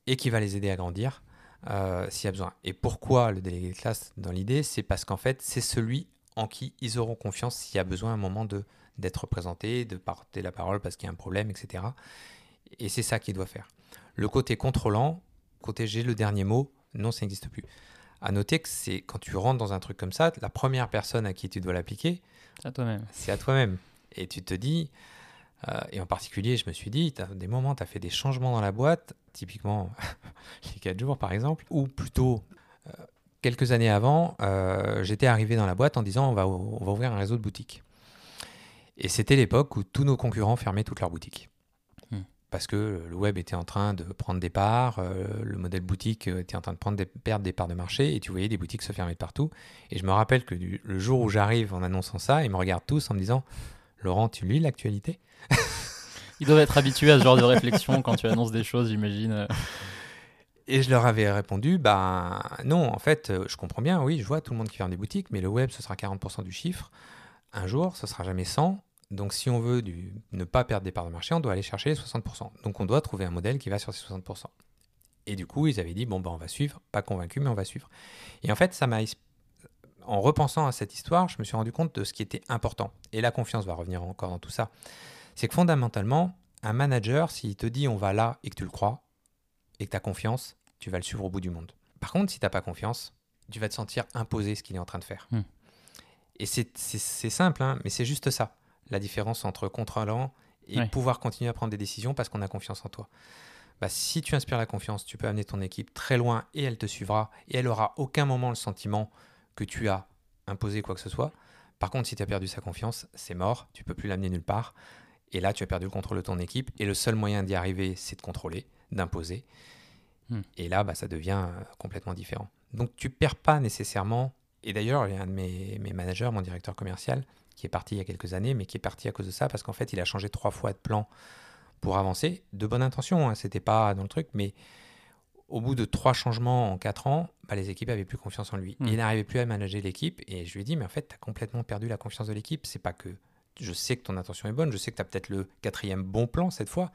et qui va les aider à grandir euh, s'il y a besoin. Et pourquoi le délégué de classe dans l'idée? C'est parce qu'en fait, c'est celui en qui ils auront confiance s'il y a besoin à un moment de d'être représenté, de porter la parole parce qu'il y a un problème, etc. Et c'est ça qu'il doit faire. Le côté contrôlant, côté j'ai le dernier mot, non, ça n'existe plus. À noter que c'est quand tu rentres dans un truc comme ça, la première personne à qui tu dois l'appliquer, C'est à toi-même. Et tu te dis, euh, et en particulier, je me suis dit, tu as des moments, tu as fait des changements dans la boîte, typiquement les 4 jours par exemple, ou plutôt euh, quelques années avant, euh, j'étais arrivé dans la boîte en disant, on va, on va ouvrir un réseau de boutiques. Et c'était l'époque où tous nos concurrents fermaient toutes leurs boutiques. Hmm. Parce que le web était en train de prendre des parts, euh, le modèle boutique euh, était en train de prendre des, perdre des parts de marché, et tu voyais des boutiques se fermer de partout. Et je me rappelle que du- le jour où j'arrive en annonçant ça, ils me regardent tous en me disant Laurent, tu lis l'actualité? Ils doivent être habitués à ce genre de réflexion quand tu annonces des choses, j'imagine. Et je leur avais répondu Ben non, en fait, euh, je comprends bien, oui, je vois tout le monde qui ferme des boutiques, mais le web, ce sera 40% du chiffre. Un jour, ce sera jamais 100. Donc si on veut du- ne pas perdre des parts de marché, on doit aller chercher les 60%. Donc on doit trouver un modèle qui va sur ces 60%. Et du coup, ils avaient dit, bon, ben, on va suivre, pas convaincu, mais on va suivre. Et en fait, ça m'a... En repensant à cette histoire, je me suis rendu compte de ce qui était important. Et la confiance va revenir encore dans tout ça. C'est que fondamentalement, un manager, s'il te dit on va là et que tu le crois, et que tu as confiance, tu vas le suivre au bout du monde. Par contre, si tu n'as pas confiance, tu vas te sentir imposer ce qu'il est en train de faire. Hmm. Et c'est simple, hein, mais c'est juste ça, la différence entre contrôlant et Ouais. pouvoir continuer à prendre des décisions parce qu'on a confiance en toi. Bah, si tu inspires la confiance, tu peux amener ton équipe très loin et elle te suivra et elle aura aucun moment le sentiment que tu as imposé quoi que ce soit. Par contre, si tu as perdu sa confiance, c'est mort, tu peux plus l'amener nulle part. Et là, tu as perdu le contrôle de ton équipe. Et le seul moyen d'y arriver, c'est de contrôler, d'imposer. Hmm. Et là, bah, ça devient euh, complètement différent. Donc, tu perds pas nécessairement. Et d'ailleurs, il y a un de mes, mes managers, mon directeur commercial, qui est parti il y a quelques années, mais qui est parti à cause de ça, parce qu'en fait, il a changé trois fois de plan pour avancer. De bonne intention, hein, c'était pas dans le truc, mais au bout de trois changements en quatre ans, bah, les équipes avaient plus confiance en lui. Et il n'arrivait plus à manager l'équipe. Et je lui ai dit, mais en fait, tu as complètement perdu la confiance de l'équipe. C'est pas que je sais que ton intention est bonne, je sais que tu as peut-être le quatrième bon plan cette fois,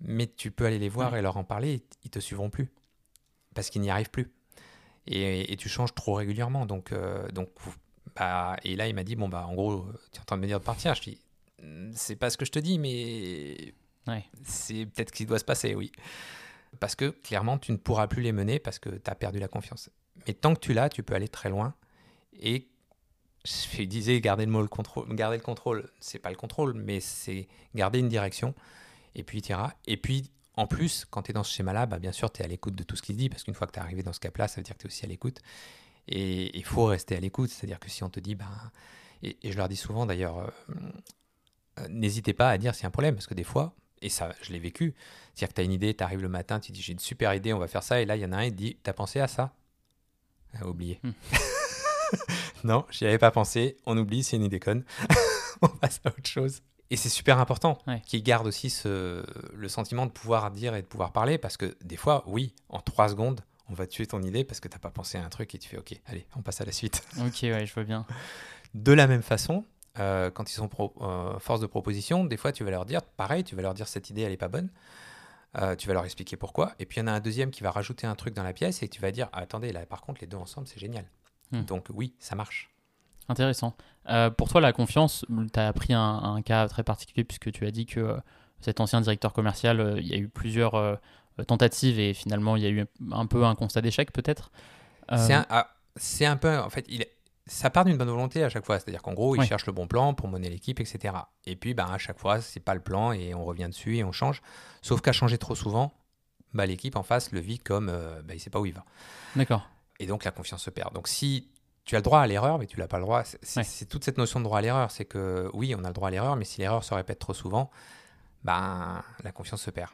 mais tu peux aller les voir Ouais. et leur en parler, ils te suivront plus. Parce qu'ils n'y arrivent plus. Et, et tu changes trop régulièrement. Donc, euh, donc bah, et là, il m'a dit, bon, bah, en gros, tu es en train de me dire de partir. Je dis, c'est pas ce que je te dis, mais Ouais. c'est peut-être ce qui doit se passer, oui. Parce que clairement, tu ne pourras plus les mener parce que tu as perdu la confiance. Mais tant que tu l'as, tu peux aller très loin. Et je disais, garder le, mot, le contrôle, garder le contrôle, c'est pas le contrôle, mais c'est garder une direction. Et puis, tu iras. Et puis, en plus, quand tu es dans ce schéma-là, bah, bien sûr, tu es à l'écoute de tout ce qui se dit. Parce qu'une fois que tu es arrivé dans ce cap-là, ça veut dire que tu es aussi à l'écoute. Et il faut rester à l'écoute. C'est-à-dire que si on te dit, bah, et, et je leur dis souvent d'ailleurs, euh, euh, n'hésitez pas à dire s'il y a un problème. Parce que des fois, et ça, je l'ai vécu, c'est-à-dire que tu as une idée, tu arrives le matin, tu dis j'ai une super idée, on va faire ça, et là il y en a un, il dit T'as pensé à ça? Ah, Oublié. Hmm. non, j'y avais pas pensé, on oublie, c'est une idée conne. on passe à autre chose. Et c'est super important Ouais. qu'ils gardent aussi ce, le sentiment de pouvoir dire et de pouvoir parler, parce que des fois, oui, en trois secondes, on va tuer ton idée parce que t'as pas pensé à un truc et tu fais Ok, allez, on passe à la suite. Ok, ouais, je vois bien. De la même façon, euh, quand ils sont pro- euh, force de proposition, des fois tu vas leur dire, pareil, tu vas leur dire cette idée elle est pas bonne, Euh, tu vas leur expliquer pourquoi, et puis il y en a un deuxième qui va rajouter un truc dans la pièce et tu vas dire, ah, attendez, là par contre les deux ensemble c'est génial. Hmm. Donc oui, ça marche. Intéressant. Euh, pour toi, la confiance, tu as pris un, un cas très particulier puisque tu as dit que cet ancien directeur commercial, il y a eu plusieurs euh, tentatives et finalement il y a eu un peu un constat d'échec peut-être. Euh, C'est un, ah, un peu, en fait, il ça part d'une bonne volonté à chaque fois, c'est-à-dire qu'en gros, ils Ouais. cherchent le bon plan pour mener l'équipe, etc. Et puis, ben, à chaque fois, c'est pas le plan et on revient dessus et on change. Sauf qu'à changer trop souvent, bah, l'équipe en face le vit comme, euh, bah, il sait pas où il va. D'accord. Et donc la confiance se perd. Donc si tu as le droit à l'erreur, mais tu l'as pas le droit, c'est c'est- Ouais. c'est toute cette notion de droit à l'erreur. C'est que oui, on a le droit à l'erreur, mais si l'erreur se répète trop souvent, ben, la confiance se perd.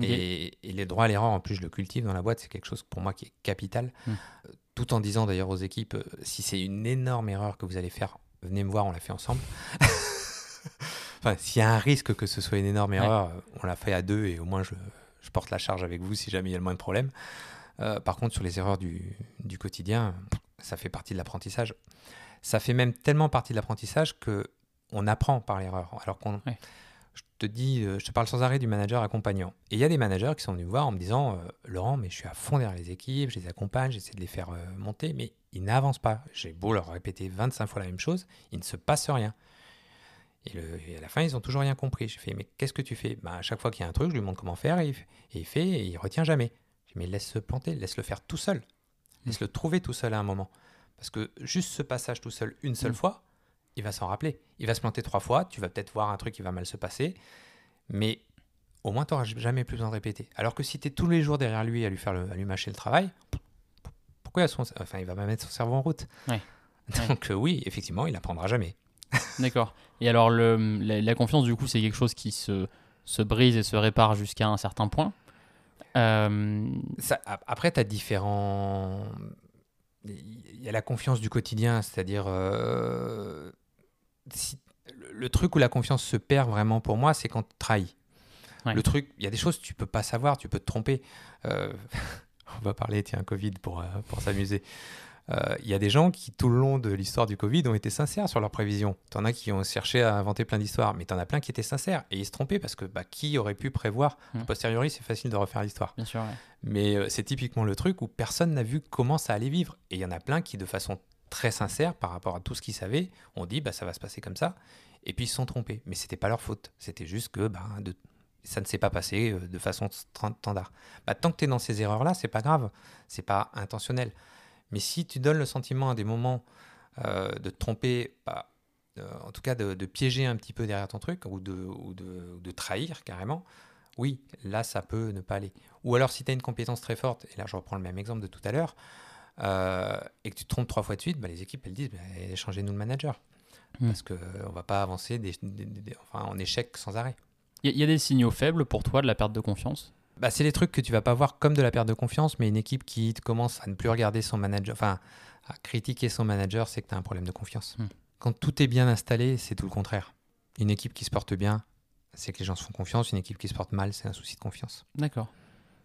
Et, et le droit à l'erreur, en plus, je le cultive dans la boîte, c'est quelque chose pour moi qui est capital. Hmm. Euh, Tout en disant d'ailleurs aux équipes, euh, si c'est une énorme erreur que vous allez faire, venez me voir, on la fait ensemble. enfin, s'il y a un risque que ce soit une énorme erreur, on la fait à deux et au moins je, je porte la charge avec vous si jamais il y a le moins de problèmes. Euh, par contre, sur les erreurs du, du quotidien, ça fait partie de l'apprentissage. Ça fait même tellement partie de l'apprentissage que on apprend par l'erreur. Alors qu'on, Ouais. Je te dis, euh, je te parle sans arrêt du manager accompagnant. Et il y a des managers qui sont venus me voir en me disant, euh, Laurent, mais je suis à fond derrière les équipes, je les accompagne, j'essaie de les faire euh, monter, mais ils n'avancent pas. J'ai beau leur répéter 25 fois la même chose, il ne se passe rien. Et, le- et à la fin, ils ont toujours rien compris. J'ai fait, mais qu'est-ce que tu fais? Bah, À chaque fois qu'il y a un truc, je lui montre comment faire et il, fait- et il fait et il retient jamais. J'ai mais laisse-le planter, laisse-le faire tout seul. Laisse-le trouver tout seul à un moment. Parce que juste ce passage tout seul une seule Mm. fois, il va s'en rappeler. Il va se planter trois fois, tu vas peut-être voir un truc qui va mal se passer, mais au moins tu n'auras jamais plus besoin de répéter. Alors que si tu es tous les jours derrière lui à lui faire le- à lui mâcher le travail, pourquoi il, a son- enfin, il va pas mettre son cerveau en route Ouais. Donc euh, oui, effectivement, il apprendra jamais. D'accord. Et alors, le, la, la confiance, du coup, c'est quelque chose qui se, se brise et se répare jusqu'à un certain point. Euh, Ça- après, tu as différents. Il y a la confiance du quotidien, c'est-à-dire. euh, si- le, le truc où la confiance se perd vraiment pour moi, c'est quand tu trahis. Ouais. Le truc, il y a des choses que tu peux pas savoir, tu peux te tromper. Euh, on va parler, tiens, Covid pour, euh, pour s'amuser. Euh, Il y a des gens qui, tout le long de l'histoire du Covid, ont été sincères sur leurs prévisions. T'en as qui ont cherché à inventer plein d'histoires, mais t'en as plein qui étaient sincères et ils se trompaient parce que bah, qui aurait pu prévoir Mm. A posteriori, c'est facile de refaire l'histoire. Bien sûr, ouais. Mais c'est typiquement le truc où personne n'a vu comment ça allait vivre. Et il y en a plein qui, de façon très sincère par rapport à tout ce qu'ils savaient, ont dit bah, ça va se passer comme ça. Et puis ils se sont trompés. Mais c'était pas leur faute. C'était juste que bah, de- ça ne s'est pas passé euh, de façon standard. Bah, tant que tu es dans ces erreurs-là, c'est pas grave. C'est pas intentionnel. Mais si tu donnes le sentiment à des moments euh, de te tromper, bah, euh, en tout cas de, piéger un petit peu derrière ton truc, ou de, ou de, de trahir carrément, oui, là ça peut ne pas aller. Ou alors si tu as une compétence très forte, et là je reprends le même exemple de tout à l'heure, euh, et que tu te trompes trois fois de suite, bah, les équipes elles disent bah, eh, changez-nous le manager. Hmm. Parce qu'on ne va pas avancer des, des- des- des- enfin, en échec sans arrêt. Il y, a- il y a des signaux faibles pour toi de la perte de confiance? Bah, c'est les trucs que tu vas pas voir comme de la perte de confiance, mais une équipe qui commence à ne plus regarder son manager, enfin à critiquer son manager, c'est que tu as un problème de confiance. Hmm. Quand tout est bien installé, c'est tout le contraire. Une équipe qui se porte bien, c'est que les gens se font confiance. Une équipe qui se porte mal, c'est un souci de confiance. D'accord.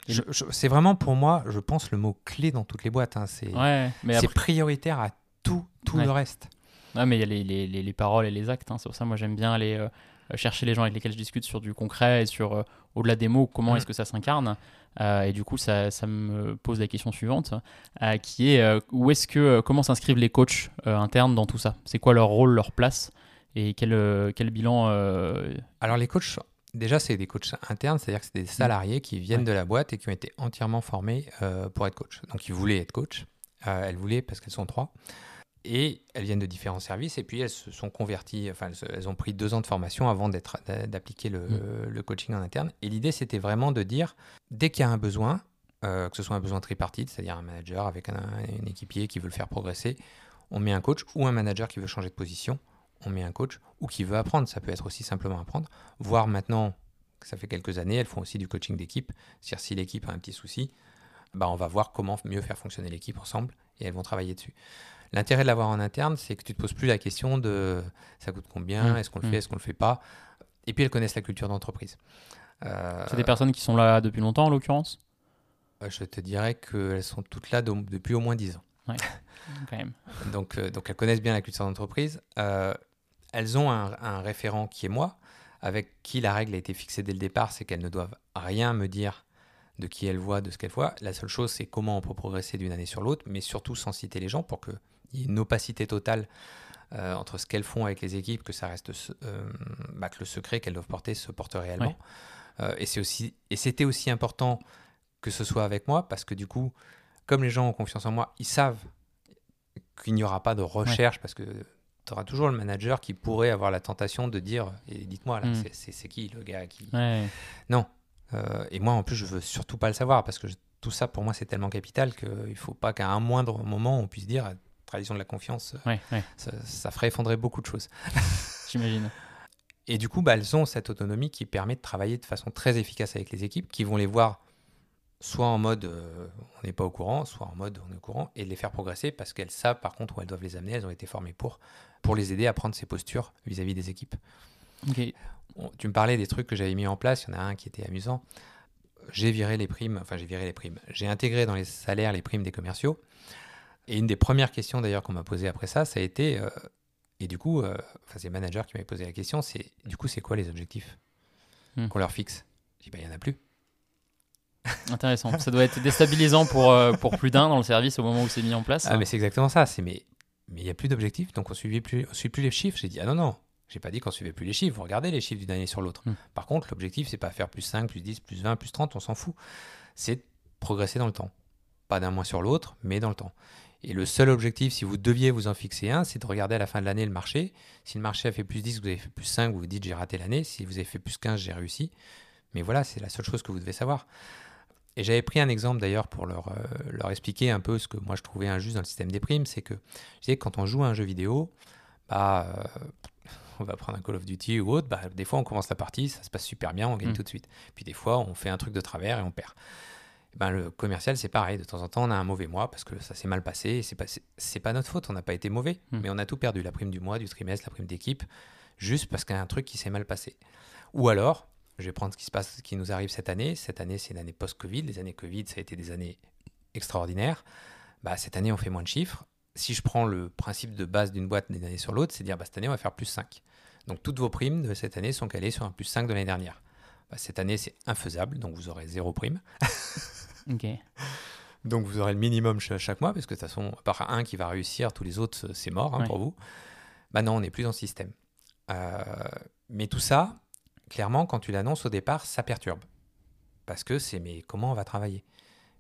C'est vraiment pour moi, je pense, le mot clé dans toutes les boîtes. hein. C'est Ouais, après, prioritaire à tout, tout Ouais. le reste. Ouais, mais il y a les, les- les- les paroles et les actes. hein. C'est pour ça, moi, j'aime bien aller euh, chercher les gens avec lesquels je discute sur du concret et sur, euh, au-delà des mots, comment Mhm. est-ce que ça s'incarne. Euh, et du coup, ça, ça me pose la question suivante, euh, qui est euh, où est-ce que, euh, comment s'inscrivent les coachs euh, internes dans tout ça? C'est quoi leur rôle, leur place? Et quel, euh, quel bilan euh, Alors les coachs, déjà c'est des coachs internes, c'est-à-dire que c'est des salariés qui viennent Ouais. de la boîte et qui ont été entièrement formés euh, pour être coach. Donc ils voulaient être coach. Euh, elles voulaient parce qu'elles sont trois. Et elles viennent de différents services et puis elles se sont converties, enfin elles, ont pris deux ans de formation avant d'appliquer le, Mm. le coaching en interne. Et l'idée c'était vraiment de dire, dès qu'il y a un besoin, euh, que ce soit un besoin tripartite, c'est-à-dire un manager avec un, un équipier qui veut le faire progresser, on met un coach ou un manager qui veut changer de position, on met un coach ou qui veut apprendre, ça peut être aussi simplement apprendre, voire maintenant, ça fait quelques années, elles font aussi du coaching d'équipe, c'est-à-dire si l'équipe a un petit souci, bah on va voir comment mieux faire fonctionner l'équipe ensemble et elles vont travailler dessus. L'intérêt de l'avoir en interne, c'est que tu te poses plus la question de ça coûte combien, Mmh, est-ce qu'on le mmh. fait, est-ce qu'on le fait pas, et puis elles connaissent la culture d'entreprise. Euh, C'est des personnes qui sont là depuis longtemps, en l'occurrence? je te dirais qu'elles sont toutes là de- depuis au moins 10 ans. Quand même. Donc, euh, donc elles connaissent bien la culture d'entreprise. Euh, elles ont un, un référent qui est moi, avec qui la règle a été fixée dès le départ, c'est qu'elles ne doivent rien me dire de qui elles voient, de ce qu'elles voient. La seule chose, c'est comment on peut progresser d'une année sur l'autre, mais surtout sans citer les gens pour qu'il y ait une opacité totale euh, entre ce qu'elles font avec les équipes, que ça reste euh, bah, que le secret qu'elles doivent porter se porte réellement. Euh, et c'est aussi et c'était aussi important que ce soit avec moi parce que du coup, comme les gens ont confiance en moi, ils savent qu'il n'y aura pas de recherche parce que tu auras toujours le manager qui pourrait avoir la tentation de dire et dites-moi là Mm. c'est- qui le gars qui Ouais. non Euh, et moi en plus je veux surtout pas le savoir parce que je- tout ça pour moi c'est tellement capital qu'il faut pas qu'à un moindre moment on puisse dire tradition de la confiance Ouais, ouais, ça, ça ferait effondrer beaucoup de choses j'imagine. et du coup, bah, elles ont cette autonomie qui permet de travailler de façon très efficace avec les équipes, qui vont les voir soit en mode euh, on n'est pas au courant, soit en mode on est au courant, et de les faire progresser parce qu'elles savent par contre où elles doivent les amener, elles ont été formées pour, pour les aider à prendre ces postures vis-à-vis des équipes. On- tu me parlais des trucs que j'avais mis en place, il y en a un qui était amusant. J'ai viré les primes, enfin j'ai viré les primes, j'ai intégré dans les salaires les primes des commerciaux. Et une des premières questions d'ailleurs qu'on m'a posées après ça, ça a été, euh, et du coup, euh, enfin c'est le manager qui m'avait posé la question, c'est du coup c'est quoi les objectifs Hmm. qu'on leur fixe? Je dis bah il n'y en a plus. Intéressant. Ça doit être déstabilisant pour, euh, pour plus d'un dans le service au moment où c'est mis en place. Ah mais c'est exactement ça, c'est mais mais il n'y a plus d'objectifs, donc on suivait plus, on suit plus les chiffres. J'ai dit ah non non, j'ai pas dit qu'on suivait plus les chiffres, vous regardez les chiffres d'une année sur l'autre. Hmm. Par contre l'objectif c'est pas faire plus 5, plus 10, plus 20, plus 30, on s'en fout. C'est progresser dans le temps. Pas d'un mois sur l'autre, mais dans le temps. Et le seul objectif, si vous deviez vous en fixer un, c'est de regarder à la fin de l'année le marché. Si le marché a fait plus 10, vous avez fait plus 5, vous vous dites j'ai raté l'année. Si vous avez fait plus 15, j'ai réussi. Mais voilà, c'est la seule chose que vous devez savoir. Et j'avais pris un exemple d'ailleurs pour leur, euh, leur expliquer un peu ce que moi je trouvais injuste dans le système des primes, c'est que je disais que quand on joue à un jeu vidéo, bah, euh, on va prendre un Call of Duty ou autre, bah, des fois on commence la partie, ça se passe super bien, on gagne Mm. tout de suite. Puis des fois on fait un truc de travers et on perd. Eh Ben, le commercial c'est pareil, de temps en temps on a un mauvais mois parce que ça s'est mal passé, c'est pas, pas notre faute, on n'a pas été mauvais, Mm. mais on a tout perdu, la prime du mois, du trimestre, la prime d'équipe, juste parce qu'il y a un truc qui s'est mal passé. Ou alors, je vais prendre ce qui se passe, ce qui nous arrive cette année. Cette année, c'est une année post-Covid. Les années Covid, ça a été des années extraordinaires. Bah, cette année, on fait moins de chiffres. si je prends le principe de base d'une boîte d'une année sur l'autre, c'est dire bah, cette année, on va faire plus 5. Donc toutes vos primes de cette année sont calées sur un plus 5 de l'année dernière. Bah, cette année, c'est infaisable, donc vous aurez zéro prime. Ok. Donc vous aurez le minimum ch- chaque mois, parce que de toute façon, à part un qui va réussir, tous les autres, c'est mort hein, Ouais. pour vous. Bah non, on n'est plus dans ce système. Euh, mais tout ça, clairement, quand tu l'annonces au départ, ça perturbe. Parce que c'est mais comment on va travailler?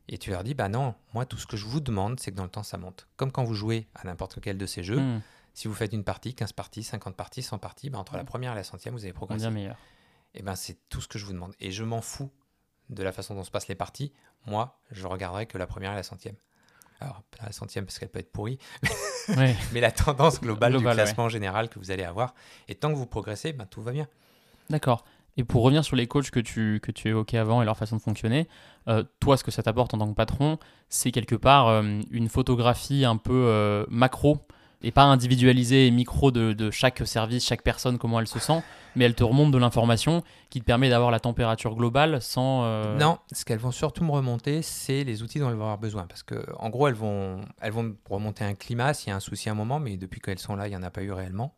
Et tu leur dis, bah non, moi tout ce que je vous demande, c'est que dans le temps, ça monte. Comme quand vous jouez à n'importe quel de ces jeux, Hmm, si vous faites une partie, 15 parties, 50 parties, 100 parties, bah, entre la première et la centième, vous avez progressé. bien meilleur. Et ben c'est tout ce que je vous demande. Et je m'en fous de la façon dont se passent les parties. Moi, je regarderai que la première et la centième. Alors, pas la centième parce qu'elle peut être pourrie, Ouais. mais la tendance globale Globale, du classement général que vous allez avoir. Et tant que vous progressez, ben, tout va bien. D'accord. Et pour revenir sur les coachs que tu, que tu évoquais avant et leur façon de fonctionner, euh, toi, ce que ça t'apporte en tant que patron, c'est quelque part euh, une photographie un peu euh, macro et pas individualisée et micro de, de chaque service, chaque personne, comment elle se sent, mais elle te remonte de l'information qui te permet d'avoir la température globale sans... Non, ce qu'elles vont surtout me remonter, c'est les outils dont elles vont avoir besoin. Parce que, en gros, elles vont, elles vont remonter un climat s'il y a un souci à un moment, mais depuis qu'elles sont là, il n'y en a pas eu réellement.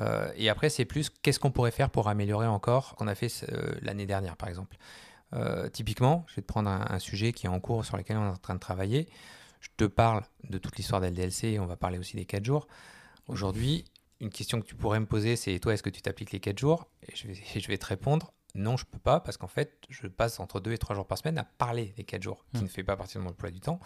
Euh, et après, c'est plus qu'est-ce qu'on pourrait faire pour améliorer encore qu'on a fait euh, l'année dernière, par exemple. Euh, typiquement, je vais te prendre un, un sujet qui est en cours sur lequel on est en train de travailler. Je te parle de toute l'histoire d'LDLC et on va parler aussi des 4 jours. Aujourd'hui, une question que tu pourrais me poser, c'est toi, est-ce que tu t'appliques les 4 jours? Et je, vais, et je vais te répondre, non, je peux pas, parce qu'en fait, je passe entre 2 et 3 jours par semaine à parler des 4 jours, qui Hmm. ne fait pas partie de mon emploi du temps,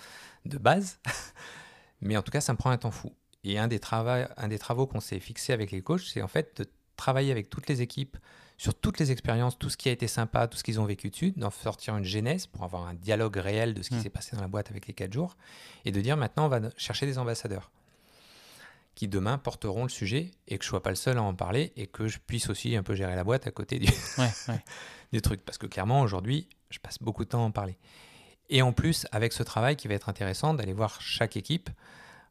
de base. Mais en tout cas, ça me prend un temps fou. Et un des, trava- un des travaux qu'on s'est fixé avec les coachs, c'est en fait de travailler avec toutes les équipes sur toutes les expériences, tout ce qui a été sympa, tout ce qu'ils ont vécu dessus, d'en sortir une genèse pour avoir un dialogue réel de ce qui Hmm. s'est passé dans la boîte avec les 4 jours, et de dire maintenant, on va chercher des ambassadeurs qui demain porteront le sujet et que je sois pas le seul à en parler et que je puisse aussi un peu gérer la boîte à côté du, Ouais, ouais. des trucs. Parce que clairement, aujourd'hui, je passe beaucoup de temps à en parler. Et en plus, avec ce travail qui va être intéressant, d'aller voir chaque équipe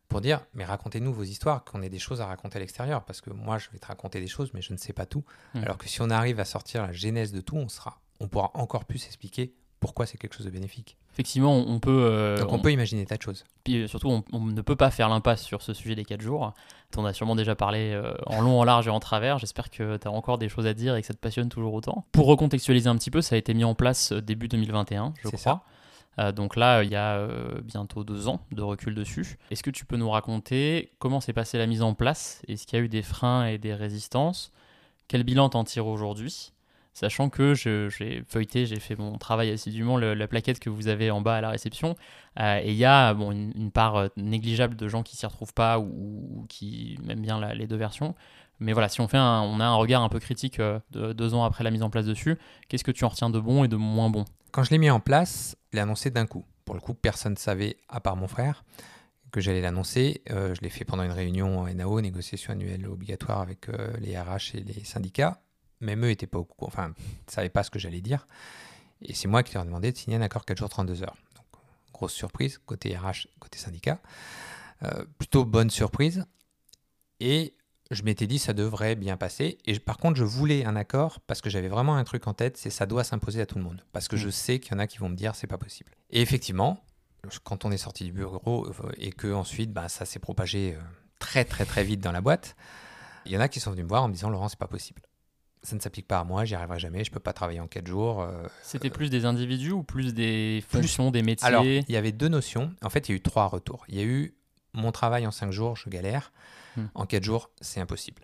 pour dire, mais racontez-nous vos histoires, qu'on ait des choses à raconter à l'extérieur. Parce que moi, je vais te raconter des choses, mais je ne sais pas tout. Mhm. Alors que si on arrive à sortir la genèse de tout, on, sera, on pourra encore plus expliquer pourquoi c'est quelque chose de bénéfique. Effectivement, on peut... euh, Donc on, peut imaginer tas de choses. Puis euh, surtout, on, on ne peut pas faire l'impasse sur ce sujet des 4 jours. On a sûrement déjà parlé euh, en long, en large et en travers. J'espère que tu as encore des choses à dire et que ça te passionne toujours autant. Pour recontextualiser un petit peu, ça a été mis en place début 2021, je crois. Donc là, il y a euh, bientôt deux ans de recul dessus. Est-ce que tu peux nous raconter comment s'est passée la mise en place? Est-ce qu'il y a eu des freins et des résistances? Quel bilan t'en tires aujourd'hui? Sachant que j'ai feuilleté, j'ai fait mon travail assidûment, la plaquette que vous avez en bas à la réception. Euh, et il y a bon, une, part euh, négligeable de gens qui s'y retrouvent pas ou, qui aiment bien les deux versions. Mais voilà, si on, fait un, on a un regard un peu critique euh, de- deux ans après la mise en place dessus, qu'est-ce que tu en retiens de bon et de moins bon? Quand je l'ai mis en place, je l'ai annoncé d'un coup. Pour le coup, personne ne savait, à part mon frère, que j'allais l'annoncer. Euh, je l'ai fait pendant une réunion en NAO, négociation annuelle obligatoire avec euh, les RH et les syndicats. Même eux n'étaient pas au courant, enfin, ne savaient pas ce que j'allais dire. Et c'est moi qui leur ai demandé de signer un accord 4 jours 32 heures. Donc, grosse surprise, côté RH, côté syndicat. Euh, plutôt bonne surprise. Et je m'étais dit ça devrait bien passer. Et par contre, je voulais un accord parce que j'avais vraiment un truc en tête, c'est ça doit s'imposer à tout le monde. Parce que je sais qu'il y en a qui vont me dire c'est pas possible. Et effectivement, quand on est sorti du bureau euh, et que ensuite bah, ça s'est propagé euh, très très très vite dans la boîte, il y en a qui sont venus me voir en me disant Laurent, c'est pas possible. Ça ne s'applique pas à moi, j'y arriverai jamais, je peux pas travailler en 4 jours. euh, C'était plus des individus ou plus des fonctions, des métiers? Alors, il y avait deux notions. En fait, il y a eu trois retours. Il y a eu mon travail en 5 jours, je galère. Hmm. En 4 jours, c'est impossible.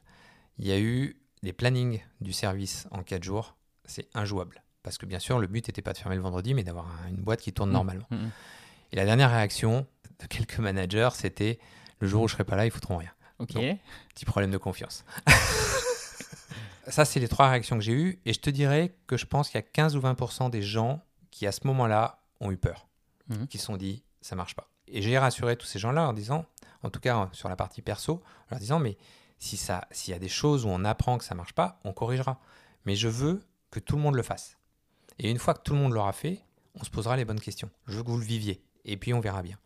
Il y a eu les plannings du service en 4 jours, c'est injouable. Parce que bien sûr, le but n'était pas de fermer le vendredi, mais d'avoir un- une boîte qui tourne Mm. normalement. Mm, mm. Et la dernière réaction de quelques managers, c'était le jour où je serai pas là, ils foutront rien. Ok. Petit problème de confiance. Ça, c'est les trois réactions que j'ai eues. Et je te dirais que je pense qu'il y a 15 ou 20% des gens qui, à ce moment-là, ont eu peur. Qui se sont dit, ça marche pas. Et j'ai rassuré tous ces gens-là en disant, en tout cas sur la partie perso, en leur disant, mais si ça, s'il y a des choses où on apprend que ça marche pas, on corrigera. Mais je veux que tout le monde le fasse. Et une fois que tout le monde l'aura fait, on se posera les bonnes questions. Je veux que vous le viviez. Et puis on verra bien.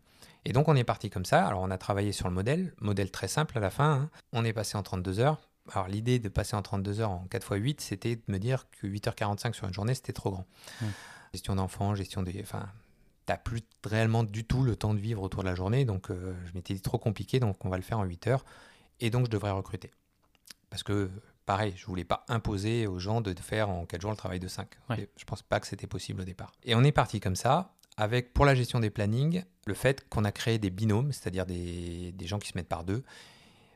Et donc on est parti comme ça. Alors on a travaillé sur le modèle, modèle très simple à la fin. hein. On est passé en 32 heures. Alors l'idée de passer en 32 heures en 4 x 8, c'était de me dire que 8h45 sur une journée, c'était trop grand. Mm. Gestion d'enfants, gestion des... Enfin, t'as plus réellement du tout le temps de vivre autour de la journée. Donc, euh, je m'étais dit trop compliqué, donc on va le faire en 8 heures. Et donc, je devrais recruter. Parce que, pareil, je voulais pas imposer aux gens de faire en 4 jours le travail de 5. Ouais. Je pense pas que c'était possible au départ. Et on est parti comme ça, avec pour la gestion des plannings, le fait qu'on a créé des binômes, c'est-à-dire des, des gens qui se mettent par deux.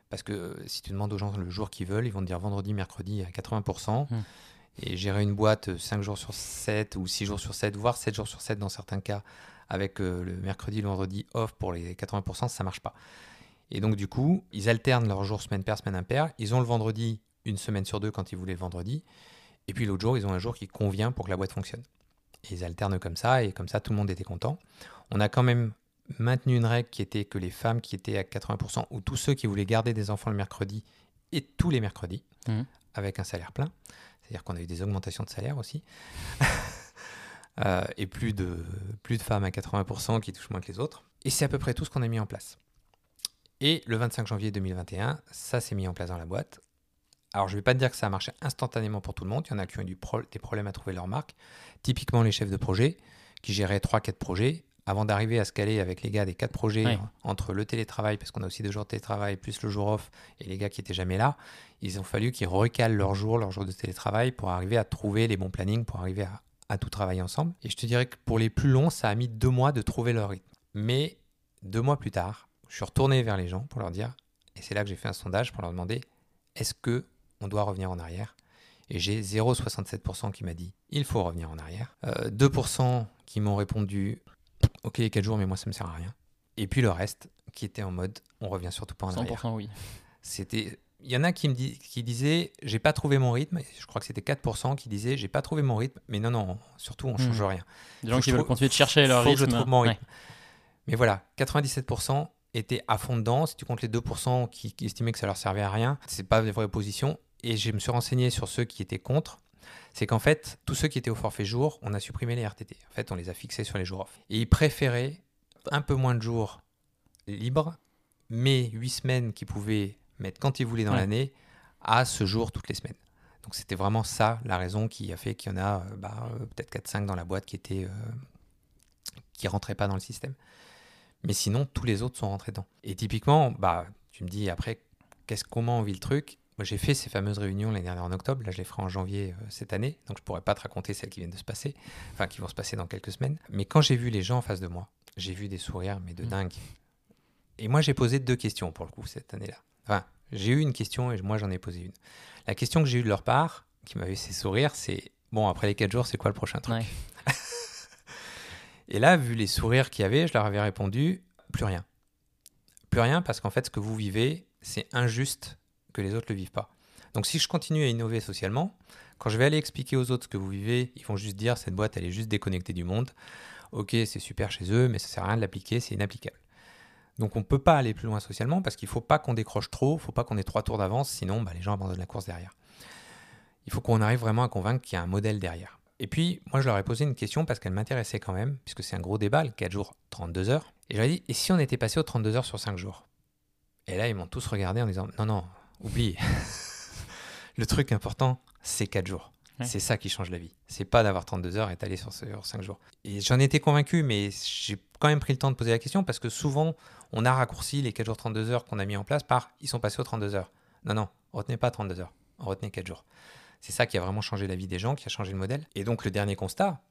Parce que euh, si tu demandes aux gens le jour qu'ils veulent, ils vont te dire vendredi, mercredi à 80%. Hmm. Et gérer une boîte 5 jours sur 7 ou 6 jours sur 7, voire 7 jours sur 7 dans certains cas, avec euh, le mercredi, le vendredi off pour les 80%, ça marche pas. Et donc du coup, ils alternent leurs jours semaine paire, semaine impaire. Ils ont le vendredi une semaine sur deux quand ils voulaient le vendredi. Et puis l'autre jour, ils ont un jour qui convient pour que la boîte fonctionne. Et ils alternent comme ça, et comme ça, tout le monde était content. On a quand même maintenu une règle qui était que les femmes qui étaient à 80%, ou tous ceux qui voulaient garder des enfants le mercredi, et tous les mercredis, Mhm. avec un salaire plein. C'est-à-dire qu'on a eu des augmentations de salaire aussi. Euh, et plus de, femmes à 80% qui touchent moins que les autres. Et c'est à peu près tout ce qu'on a mis en place. Et le 25 janvier 2021, ça s'est mis en place dans la boîte. Alors, je ne vais pas te dire que ça a marché instantanément pour tout le monde. Il y en a qui ont eu des problèmes à trouver leur marque. Typiquement, les chefs de projet qui géraient 3-4 projets. Avant d'arriver à se caler avec les gars des 4 projets Ouais. entre le télétravail, parce qu'on a aussi deux jours de télétravail, plus le jour off, et les gars qui étaient jamais là, ils ont fallu qu'ils recalent leur jour, leur jour de télétravail pour arriver à trouver les bons plannings, pour arriver à, à tout travailler ensemble. Et je te dirais que pour les plus longs, ça a mis deux mois de trouver leur rythme. Mais deux mois plus tard, je suis retourné vers les gens pour leur dire, et c'est là que j'ai fait un sondage pour leur demander, est-ce que on doit revenir en arrière? Et j'ai 0,67% qui m'a dit, il faut revenir en arrière. Euh, 2% qui m'ont répondu, ok, 4 jours, mais moi ça me sert à rien. Et puis le reste qui était en mode, on revient surtout pas en arrière. 100% oui. C'était il y en a qui me dit, qui disaient j'ai pas trouvé mon rythme, je crois que c'était 4% qui disaient j'ai pas trouvé mon rythme, mais non non, surtout on change Mhm. rien. Des gens qui veulent continuer de chercher leur faut que je rythme. trouve mon Ouais. rythme. Mais voilà, 97% étaient à fond dedans, si tu comptes les 2% qui, qui estimaient que ça leur servait à rien, c'est pas des vraies positions et je me suis renseigné sur ceux qui étaient contre. C'est qu'en fait, tous ceux qui étaient au forfait jour, on a supprimé les RTT. En fait, on les a fixés sur les jours off. Et ils préféraient un peu moins de jours libres, mais 8 semaines qu'ils pouvaient mettre quand ils voulaient dans Ouais. l'année, à ce jour toutes les semaines. Donc c'était vraiment ça la raison qui a fait qu'il y en a euh, bah, euh, peut-être 4-5 dans la boîte qui étaient euh, qui rentraient pas dans le système. Mais sinon, tous les autres sont rentrés dedans. Et typiquement, bah, tu me dis après, qu'est-ce, comment on vit le truc? Moi, j'ai fait ces fameuses réunions l'année dernière en octobre. Là, je les ferai en janvier euh, cette année. Donc, je pourrais pas te raconter celles qui viennent de se passer, enfin, qui vont se passer dans quelques semaines. Mais quand j'ai vu les gens en face de moi, j'ai vu des sourires, mais de Mm. dingue. Et moi, j'ai posé deux questions pour le coup cette année-là. Enfin, j'ai eu une question et moi, j'en ai posé une. La question que j'ai eue de leur part, qui m'avait fait sourire, c'est bon, après les 4 jours, c'est quoi le prochain truc? Ouais. Et là, vu les sourires qu'il y avait, je leur avais répondu plus rien. Plus rien parce qu'en fait, ce que vous vivez, c'est injuste que les autres le vivent pas. Donc si je continue à innover socialement, quand je vais aller expliquer aux autres ce que vous vivez, ils vont juste dire cette boîte, elle est juste déconnectée du monde. Ok, c'est super chez eux, mais ça sert à rien de l'appliquer, c'est inapplicable. Donc on ne peut pas aller plus loin socialement parce qu'il ne faut pas qu'on décroche trop, il ne faut pas qu'on ait trois tours d'avance, sinon bah, les gens abandonnent la course derrière. Il faut qu'on arrive vraiment à convaincre qu'il y a un modèle derrière. Et puis, moi, je leur ai posé une question parce qu'elle m'intéressait quand même, puisque c'est un gros débat, le 4 jours, 32 heures. Et je leur ai dit, et si on était passé aux 32 heures sur 5 jours? Et là, ils m'ont tous regardé en disant, non, non, oublie. le truc important, c'est 4 jours. Ouais. C'est ça qui change la vie. C'est pas d'avoir 32 heures et d'aller sur, sur 5 jours. Et j'en étais convaincu, mais j'ai quand même pris le temps de poser la question parce que souvent, on a raccourci les 4 jours 32 heures qu'on a mis en place par ils sont passés aux 32 heures. Non, non, retenez pas 32 heures, retenez 4 jours. C'est ça qui a vraiment changé la vie des gens, qui a changé le modèle. Et donc le dernier constat,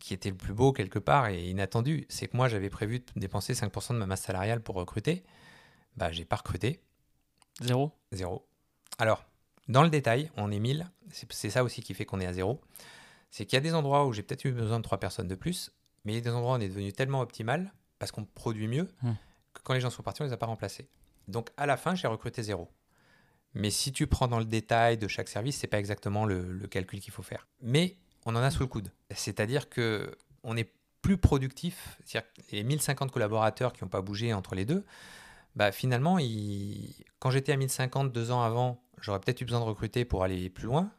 qui était le plus beau quelque part et inattendu, c'est que moi j'avais prévu de dépenser 5% de ma masse salariale pour recruter. Bah j'ai pas recruté, Zéro zéro. Alors, dans le détail, on est 1000, c'est ça aussi qui fait qu'on est à zéro. C'est qu'il y a des endroits où j'ai peut-être eu besoin de 3 personnes de plus, mais il y a des endroits où on est devenu tellement optimal, parce qu'on produit mieux, Hmm. que quand les gens sont partis, on les a pas remplacés. Donc à la fin, j'ai recruté zéro. Mais si tu prends dans le détail de chaque service, c'est pas exactement le, le calcul qu'il faut faire. Mais on en a sous le coude. C'est-à-dire que on est plus productif. C'est-à-dire que les 1050 collaborateurs qui n'ont pas bougé entre les deux, bah finalement, quand j'étais à 1050 deux ans avant, j'aurais peut-être eu besoin de recruter pour aller plus loin.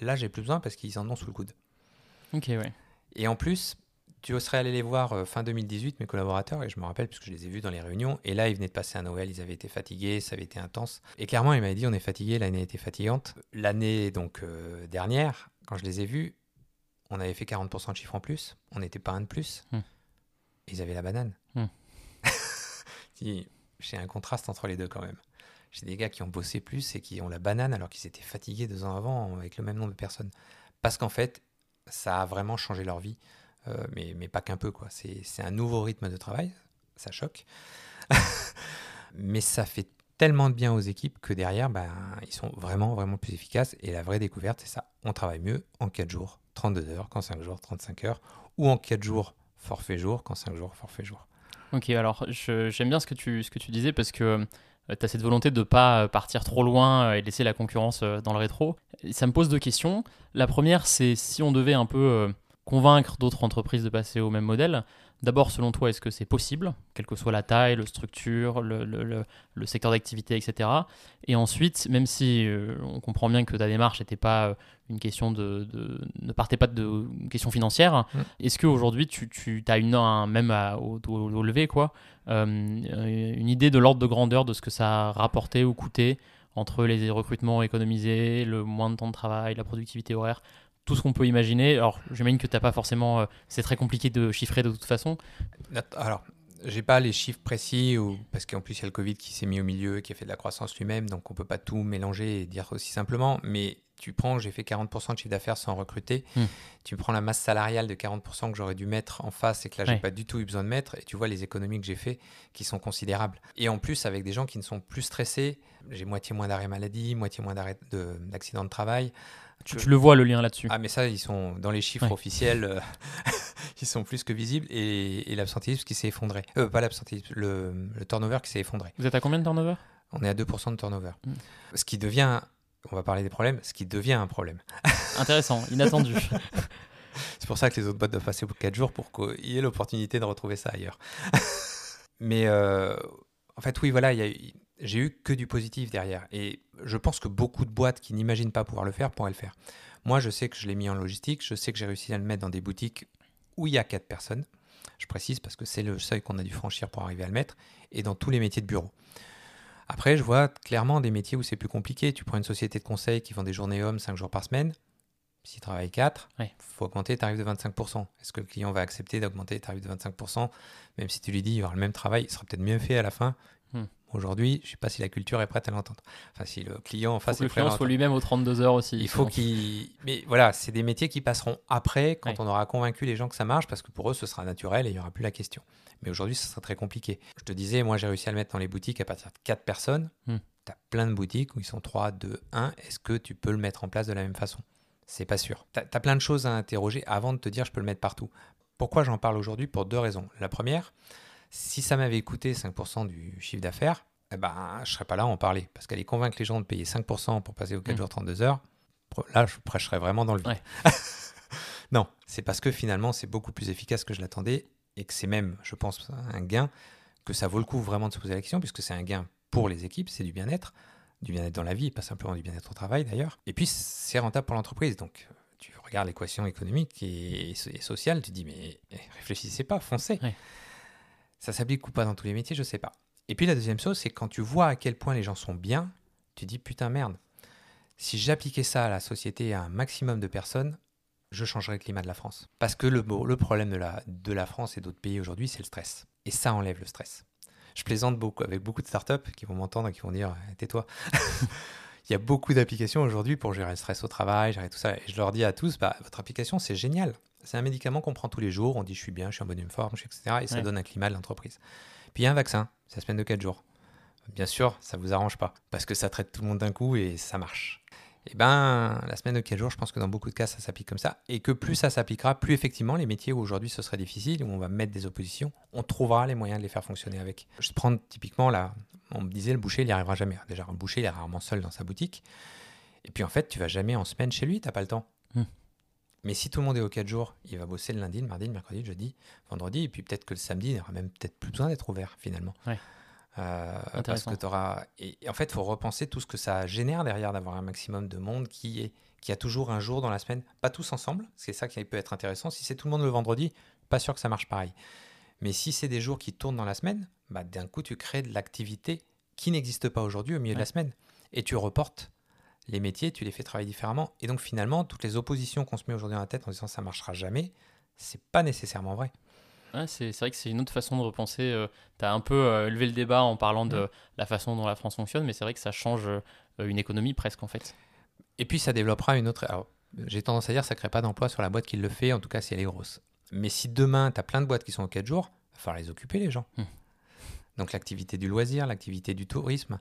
Là, j'ai plus besoin parce qu'ils en ont sous le coude. Ok, ouais. Et en plus, tu serais allé les voir euh, fin 2018, mes collaborateurs, et je me rappelle puisque je les ai vus dans les réunions. Et là, ils venaient de passer un Noël, ils avaient été fatigués, ça avait été intense. Et clairement, ils m'avaient dit on est fatigué, l'année a été fatigante. L'année donc euh, dernière, quand je les ai vus, on avait fait 40% de chiffre en plus, on n'était pas un de plus. Hmm. ils avaient la banane. Hmm. J'ai un contraste entre les deux quand même. J'ai des gars qui ont bossé plus et qui ont la banane alors qu'ils étaient fatigués deux ans avant avec le même nombre de personnes. Parce qu'en fait, ça a vraiment changé leur vie, euh, mais, mais pas qu'un peu. quoi. C'est c'est un nouveau rythme de travail, ça choque. mais ça fait tellement de bien aux équipes que derrière, ben, ils sont vraiment, vraiment plus efficaces. Et la vraie découverte, c'est ça. On travaille mieux en 4 jours, 32 heures, qu'en 5 jours, 35 heures, ou en 4 jours, forfait jour, qu'en 5 jours, forfait jour. Ok, alors j'aime bien ce que, tu, disais parce que tu as cette volonté de ne pas partir trop loin euh, et laisser la concurrence euh, dans le rétro. Ça me pose deux questions. La première, c'est si on devait un peu euh, convaincre d'autres entreprises de passer au même modèle. D'abord, selon toi, est-ce que c'est possible, quelle que soit la taille, la structure, le, le- le- le secteur d'activité, etc. Et ensuite, même si euh, on comprend bien que ta démarche n'était pas euh, une question de, de- ne partait pas de une question financière, Mm. est-ce qu'aujourd'hui tu, tu as une un, même à- au, au- au lever quoi, euh, une idée de l'ordre de grandeur de ce que ça a rapporté ou coûté entre les recrutements économisés, le moins de temps de travail, la productivité horaire, tout ce qu'on peut imaginer. Alors, j'imagine que t'as pas forcément. euh, c'est très compliqué de chiffrer de toute façon. Alors, j'ai pas les chiffres précis, ou, parce qu'en plus, il y a le Covid qui s'est mis au milieu, qui a fait de la croissance lui-même, donc on peut pas tout mélanger et dire aussi simplement. Mais tu prends, j'ai fait 40% de chiffre d'affaires sans recruter. Hmm. Tu prends la masse salariale de 40% que j'aurais dû mettre en face et que là, j'ai Ouais. pas du tout eu besoin de mettre. Et tu vois les économies que j'ai fait qui sont considérables. Et en plus, avec des gens qui ne sont plus stressés, j'ai moitié moins d'arrêt maladie, moitié moins de- d'accidents de travail. Tu, le vois le lien là-dessus. Ah, mais ça, ils sont dans les chiffres Ouais. officiels, euh, ils sont plus que visibles. Et, et l'absentéisme qui s'est effondré. Euh, pas l'absentéisme, le, le turnover qui s'est effondré. Vous êtes à combien de turnover? On est à 2% de turnover. Mm. Ce qui devient, on va parler des problèmes, ce qui devient un problème. Intéressant, inattendu. C'est pour ça que les autres boîtes doivent passer au 4 jours pour qu'il y ait l'opportunité de retrouver ça ailleurs. Mais euh, en fait, oui, voilà, j'ai eu que du positif derrière. Et je pense que beaucoup de boîtes qui n'imaginent pas pouvoir le faire pourraient le faire. Moi, je sais que je l'ai mis en logistique, je sais que j'ai réussi à le mettre dans des boutiques où il y a 4 personnes. Je précise parce que c'est le seuil qu'on a dû franchir pour arriver à le mettre, et dans tous les métiers de bureau. Après, je vois clairement des métiers où c'est plus compliqué. Tu prends une société de conseil qui vend des journées hommes 5 jours par semaine. S'il travaille 4, il faut augmenter les tarifs de 25%. Est-ce que le client va accepter d'augmenter les tarifs de 25% Même si tu lui dis il y aura le même travail, il sera peut-être mieux fait à la fin. Hmm. Aujourd'hui, je ne sais pas si la culture est prête à l'entendre. Enfin, si le client en Faut face le est prêt à client soit lui-même aux 32 heures aussi. Il faut qu'il. Mais voilà, c'est des métiers qui passeront après, quand on aura convaincu les gens que ça marche, parce que pour eux, ce sera naturel et il n'y aura plus la question. Mais aujourd'hui, ce sera très compliqué. Je te disais, moi, j'ai réussi à le mettre dans les boutiques à partir de 4 personnes. Hmm. Tu as plein de boutiques où ils sont 3, 2, 1. Est-ce que tu peux le mettre en place de la même façon? C'est pas sûr. Tu as, plein de choses à interroger avant de te dire je peux le mettre partout. Pourquoi j'en parle aujourd'hui? Pour deux raisons. La première, si ça m'avait coûté 5% du chiffre d'affaires, eh ben, je serais pas là à en parler. Parce qu'aller convaincre les gens de payer 5% pour passer aux 4 Hmm. jours 32 heures, là, je prêcherais vraiment dans le vide. Ouais. non, c'est parce que finalement, c'est beaucoup plus efficace que je l'attendais et que c'est même, je pense, un gain, que ça vaut le coup vraiment de se poser la question, puisque c'est un gain pour les équipes, c'est du bien-être, du bien-être dans la vie, pas simplement du bien-être au travail d'ailleurs. Et puis, c'est rentable pour l'entreprise. Donc, tu regardes l'équation économique et, et sociale, tu dis, mais eh, réfléchissez pas, foncez. Ouais. Ça s'applique ou pas dans tous les métiers, je sais pas. Et puis la deuxième chose, c'est quand tu vois à quel point les gens sont bien, tu dis putain merde. Si j'appliquais ça à la société et à un maximum de personnes, je changerais le climat de la France. Parce que le, le problème de la, de la France et d'autres pays aujourd'hui, c'est le stress. Et ça enlève le stress. Je plaisante beaucoup avec beaucoup de startups qui vont m'entendre et qui vont dire eh, tais-toi. Il y a beaucoup d'applications aujourd'hui pour gérer le stress au travail, gérer tout ça. Et je leur dis à tous, bah, votre application, c'est génial. C'est un médicament qu'on prend tous les jours. On dit je suis bien, je suis en bonne forme, etc. Et ça Ouais. donne un climat de l'entreprise. Puis il y a un vaccin, c'est la semaine de 4 jours. Bien sûr, ça vous arrange pas parce que ça traite tout le monde d'un coup et ça marche. Et ben, la semaine de 4 jours, je pense que dans beaucoup de cas, ça s'applique comme ça. Et que plus ça s'appliquera, plus effectivement, les métiers où aujourd'hui ce serait difficile, où on va mettre des oppositions, on trouvera les moyens de les faire fonctionner avec. Je prends typiquement là, on me disait le boucher, il n'y arrivera jamais. Déjà, un boucher, il est rarement seul dans sa boutique. Et puis en fait, tu vas jamais en semaine chez lui, t'as pas le temps. Hmm. Mais si tout le monde est aux 4 jours, il va bosser le lundi, le mardi, le mercredi, le jeudi, vendredi, et puis peut-être que le samedi, il n'aura même peut-être plus besoin d'être ouvert finalement. Ouais. Euh, parce que tu auras. Et, en fait, il faut repenser tout ce que ça génère derrière d'avoir un maximum de monde qui, est, qui a toujours un jour dans la semaine, pas tous ensemble, c'est ça qui peut être intéressant. Si c'est tout le monde le vendredi, pas sûr que ça marche pareil. Mais si c'est des jours qui tournent dans la semaine, bah, d'un coup, tu crées de l'activité qui n'existe pas aujourd'hui au milieu de la semaine. Et tu reportes les métiers, tu les fais travailler différemment. Et donc finalement, toutes les oppositions qu'on se met aujourd'hui dans la tête en disant ça marchera jamais, c'est pas nécessairement vrai. Ouais, c'est vrai que c'est une autre façon de repenser. tu as un peu euh, élevé le débat en parlant de la façon dont la France fonctionne, mais c'est vrai que ça change euh, une économie presque en fait. Et puis ça développera une autre. Alors, j'ai tendance à dire que ça ne crée pas d'emploi sur la boîte qui le fait, en tout cas si elle est grosse. Mais si demain, tu as plein de boîtes qui sont en 4 jours, il va falloir les occuper, les gens. Hmm. Donc l'activité du loisir, l'activité du tourisme,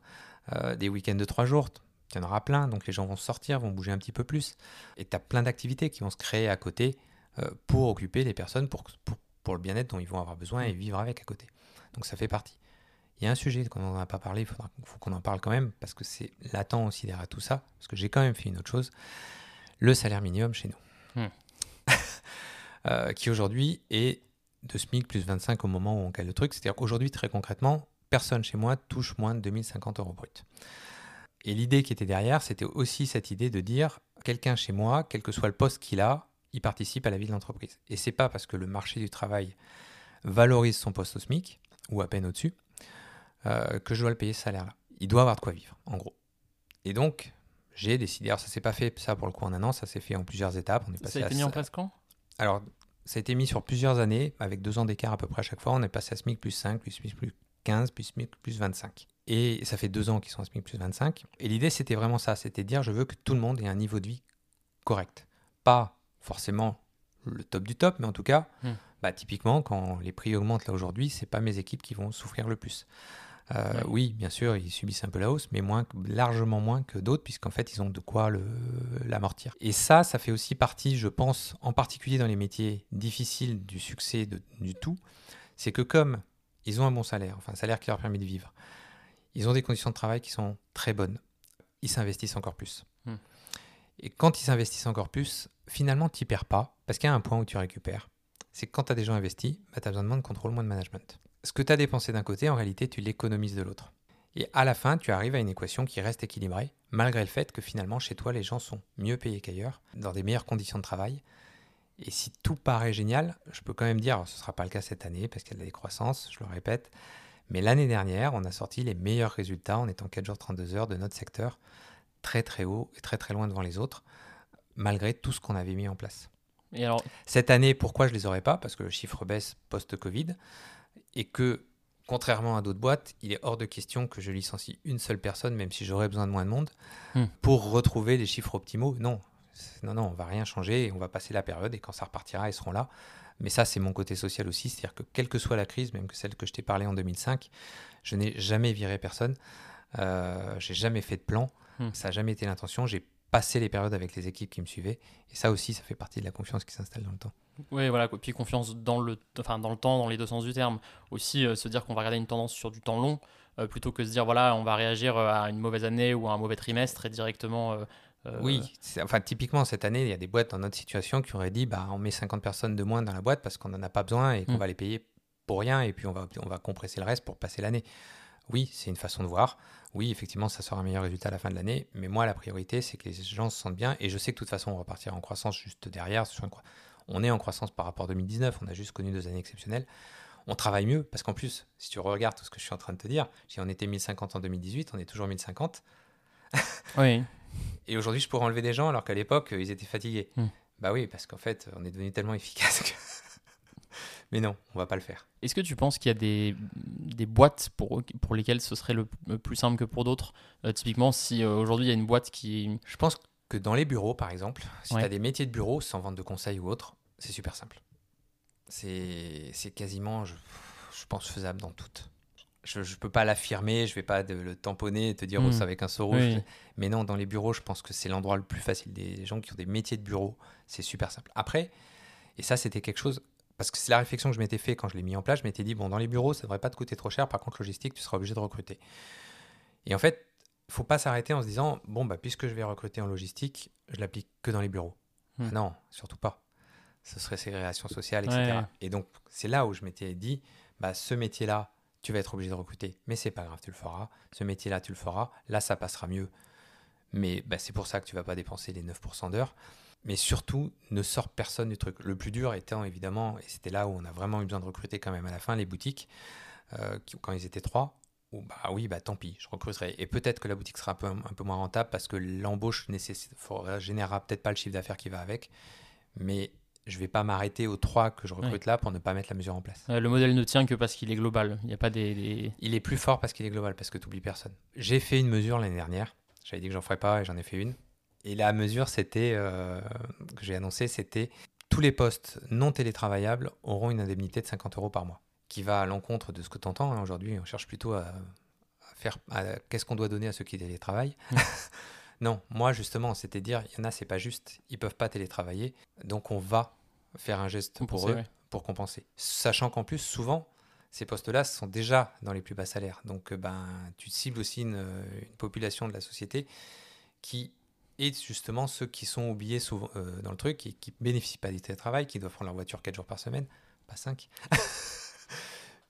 euh, des week-ends de 3 jours, tu en auras plein. Donc les gens vont sortir, vont bouger un petit peu plus. Et tu as plein d'activités qui vont se créer à côté euh, pour occuper les personnes, pour, pour, pour le bien-être dont ils vont avoir besoin et vivre avec à côté. Donc ça fait partie. Il y a un sujet qu'on n'en a pas parlé, il faudra- faut qu'on en parle quand même, parce que c'est latent aussi derrière tout ça, parce que j'ai quand même fait une autre chose, le salaire minimum chez nous, Hmm. Euh, qui aujourd'hui est de SMIC plus 25 au moment où on cale le truc. C'est-à-dire qu'aujourd'hui, très concrètement, personne chez moi touche moins de 2050 euros brut. Et l'idée qui était derrière, c'était aussi cette idée de dire, quelqu'un chez moi, quel que soit le poste qu'il a, il participe à la vie de l'entreprise. Et c'est pas parce que le marché du travail valorise son poste au SMIC, ou à peine au-dessus, euh, que je dois le payer ce salaire-là. Il doit avoir de quoi vivre, en gros. Et donc, j'ai décidé, alors ça s'est pas fait ça pour le coup en un an, ça s'est fait en plusieurs étapes. On est Ça passé a à été mis en place quand? Alors, ça a été mis sur plusieurs années, avec deux ans d'écart à peu près à chaque fois. On est passé à SMIC plus 5, plus SMIC plus 15, plus SMIC plus 25. Et ça fait deux ans qu'ils sont à SMIC plus 25. Et l'idée, c'était vraiment ça, c'était de dire, je veux que tout le monde ait un niveau de vie correct. Pas forcément le top du top, mais en tout cas, Hmm. bah, typiquement, quand les prix augmentent là aujourd'hui, c'est pas mes équipes qui vont souffrir le plus. Euh, Ouais. Oui, bien sûr, ils subissent un peu la hausse, mais moins, largement moins que d'autres, puisqu'en fait, ils ont de quoi l'amortir. Et ça, ça fait aussi partie, je pense, en particulier dans les métiers difficiles du succès de- du tout, c'est que comme ils ont un bon salaire, enfin un salaire qui leur permet de vivre, ils ont des conditions de travail qui sont très bonnes, ils s'investissent encore plus. Et quand ils s'investissent encore plus, finalement, tu n'y perds pas, parce qu'il y a un point où tu récupères. C'est que quand tu as des gens investis, bah, tu as besoin de moins de contrôle, moins de management. Ce que tu as dépensé d'un côté, en réalité, tu l'économises de l'autre. Et à la fin, tu arrives à une équation qui reste équilibrée, malgré le fait que finalement, chez toi, les gens sont mieux payés qu'ailleurs, dans des meilleures conditions de travail. Et si tout paraît génial, je peux quand même dire, ce ne sera pas le cas cette année, parce qu'il y a de la décroissance, je le répète, mais l'année dernière, on a sorti les meilleurs résultats en étant 4 jours 32 heures de notre secteur, très très haut et très très loin devant les autres, malgré tout ce qu'on avait mis en place. Et alors, Cette année, pourquoi je les aurais pas? Parce que le chiffre baisse post-Covid et que, contrairement à d'autres boîtes, il est hors de question que je licencie une seule personne, même si j'aurais besoin de moins de monde, Hmm. pour retrouver des chiffres optimaux. Non, non, non, on va rien changer et on va passer la période et quand ça repartira, ils seront là. Mais ça, c'est mon côté social aussi, c'est-à-dire que quelle que soit la crise, même que celle que je t'ai parlé en 2005, je n'ai jamais viré personne, euh, j'ai jamais fait de plan, Hmm. ça n'a jamais été l'intention. J'ai passé les périodes avec les équipes qui me suivaient et ça aussi, ça fait partie de la confiance qui s'installe dans le temps. Oui, voilà, puis confiance dans le, enfin, dans le temps, dans les deux sens du terme. Aussi, euh, se dire qu'on va regarder une tendance sur du temps long, euh, plutôt que se dire, voilà, on va réagir euh, à une mauvaise année ou à un mauvais trimestre et directement. euh, Oui, enfin typiquement cette année, il y a des boîtes dans notre situation qui auraient dit bah on met 50 personnes de moins dans la boîte parce qu'on n'en a pas besoin et qu'on Mm. va les payer pour rien et puis on va, on va compresser le reste pour passer l'année. Oui, c'est une façon de voir. Oui, effectivement, ça sera un meilleur résultat à la fin de l'année. Mais moi, la priorité, c'est que les gens se sentent bien. Et je sais que de toute façon, on repartira en croissance juste derrière. On est en croissance par rapport à 2019. On a juste connu deux années exceptionnelles. On travaille mieux parce qu'en plus, si tu regardes tout ce que je suis en train de te dire, si on était 1050 en 2018, on est toujours 1050. Oui, Et aujourd'hui, je pourrais enlever des gens alors qu'à l'époque, ils étaient fatigués. Hmm. Bah oui, parce qu'en fait, on est devenu tellement efficace que. Mais non, on va pas le faire. Est-ce que tu penses qu'il y a des, des boîtes pour, pour lesquelles ce serait le, le plus simple que pour d'autres Euh, Typiquement, si euh, aujourd'hui il y a une boîte qui. Je pense que dans les bureaux, par exemple, si Ouais. tu as des métiers de bureau sans vente de conseils ou autre, c'est super simple. C'est c'est quasiment, je, je pense, faisable dans toutes. Je ne peux pas l'affirmer, je vais pas de- le tamponner et te dire oh, ça avec un seau rouge. Oui. Mais non, dans les bureaux, je pense que c'est l'endroit le plus facile. Des gens qui ont des métiers de bureau, c'est super simple. Après, et ça, c'était quelque chose, parce que c'est la réflexion que je m'étais fait quand je l'ai mis en place, je m'étais dit, bon, dans les bureaux, ça devrait pas te coûter trop cher, par contre, logistique, tu seras obligé de recruter. Et en fait, il faut pas s'arrêter en se disant, bon, bah, puisque je vais recruter en logistique, je l'applique que dans les bureaux. Hmm. Ah non, surtout pas. Ce serait ségrégation sociale, etc. Ouais. Et donc, c'est là où je m'étais dit, bah, ce métier-là, tu vas être obligé de recruter, mais c'est pas grave, tu le feras. Ce métier-là, tu le feras. Là, ça passera mieux. Mais bah, c'est pour ça que tu vas pas dépenser les 9% d'heure. Mais surtout, ne sort personne du truc. Le plus dur étant évidemment, et c'était là où on a vraiment eu besoin de recruter quand même à la fin, les boutiques, euh, quand ils étaient trois, où bah oui, bah tant pis, je recruterai. Et peut-être que la boutique sera un peu, un peu moins rentable parce que l'embauche générera peut-être pas le chiffre d'affaires qui va avec. Mais je vais pas m'arrêter aux trois que je recrute là pour ne pas mettre la mesure en place. Euh, le modèle ne tient que parce qu'il est global. Il n'y a pas des. des- Il est plus fort parce qu'il est global, parce que tu oublies personne. J'ai fait une mesure l'année dernière. J'avais dit que j'en ferais pas et j'en ai fait une. Et la mesure, c'était euh, que j'ai annoncé, c'était tous les postes non télétravaillables auront une indemnité de 50 euros par mois, qui va à l'encontre de ce que tu entends. Aujourd'hui, on cherche plutôt à, à faire qu'est-ce qu'on doit donner à ceux qui télétravaillent? non, moi justement, c'était dire, il y en a, c'est pas juste, ils peuvent pas télétravailler, donc on va faire un geste pour eux ouais. pour compenser. Sachant qu'en plus, souvent, ces postes-là sont déjà dans les plus bas salaires. Donc, euh, ben, tu cibles aussi une, euh, une population de la société qui est justement ceux qui sont oubliés souvent euh, dans le truc et qui bénéficient pas du télétravail, qui doivent prendre leur voiture 4 jours par semaine, pas 5.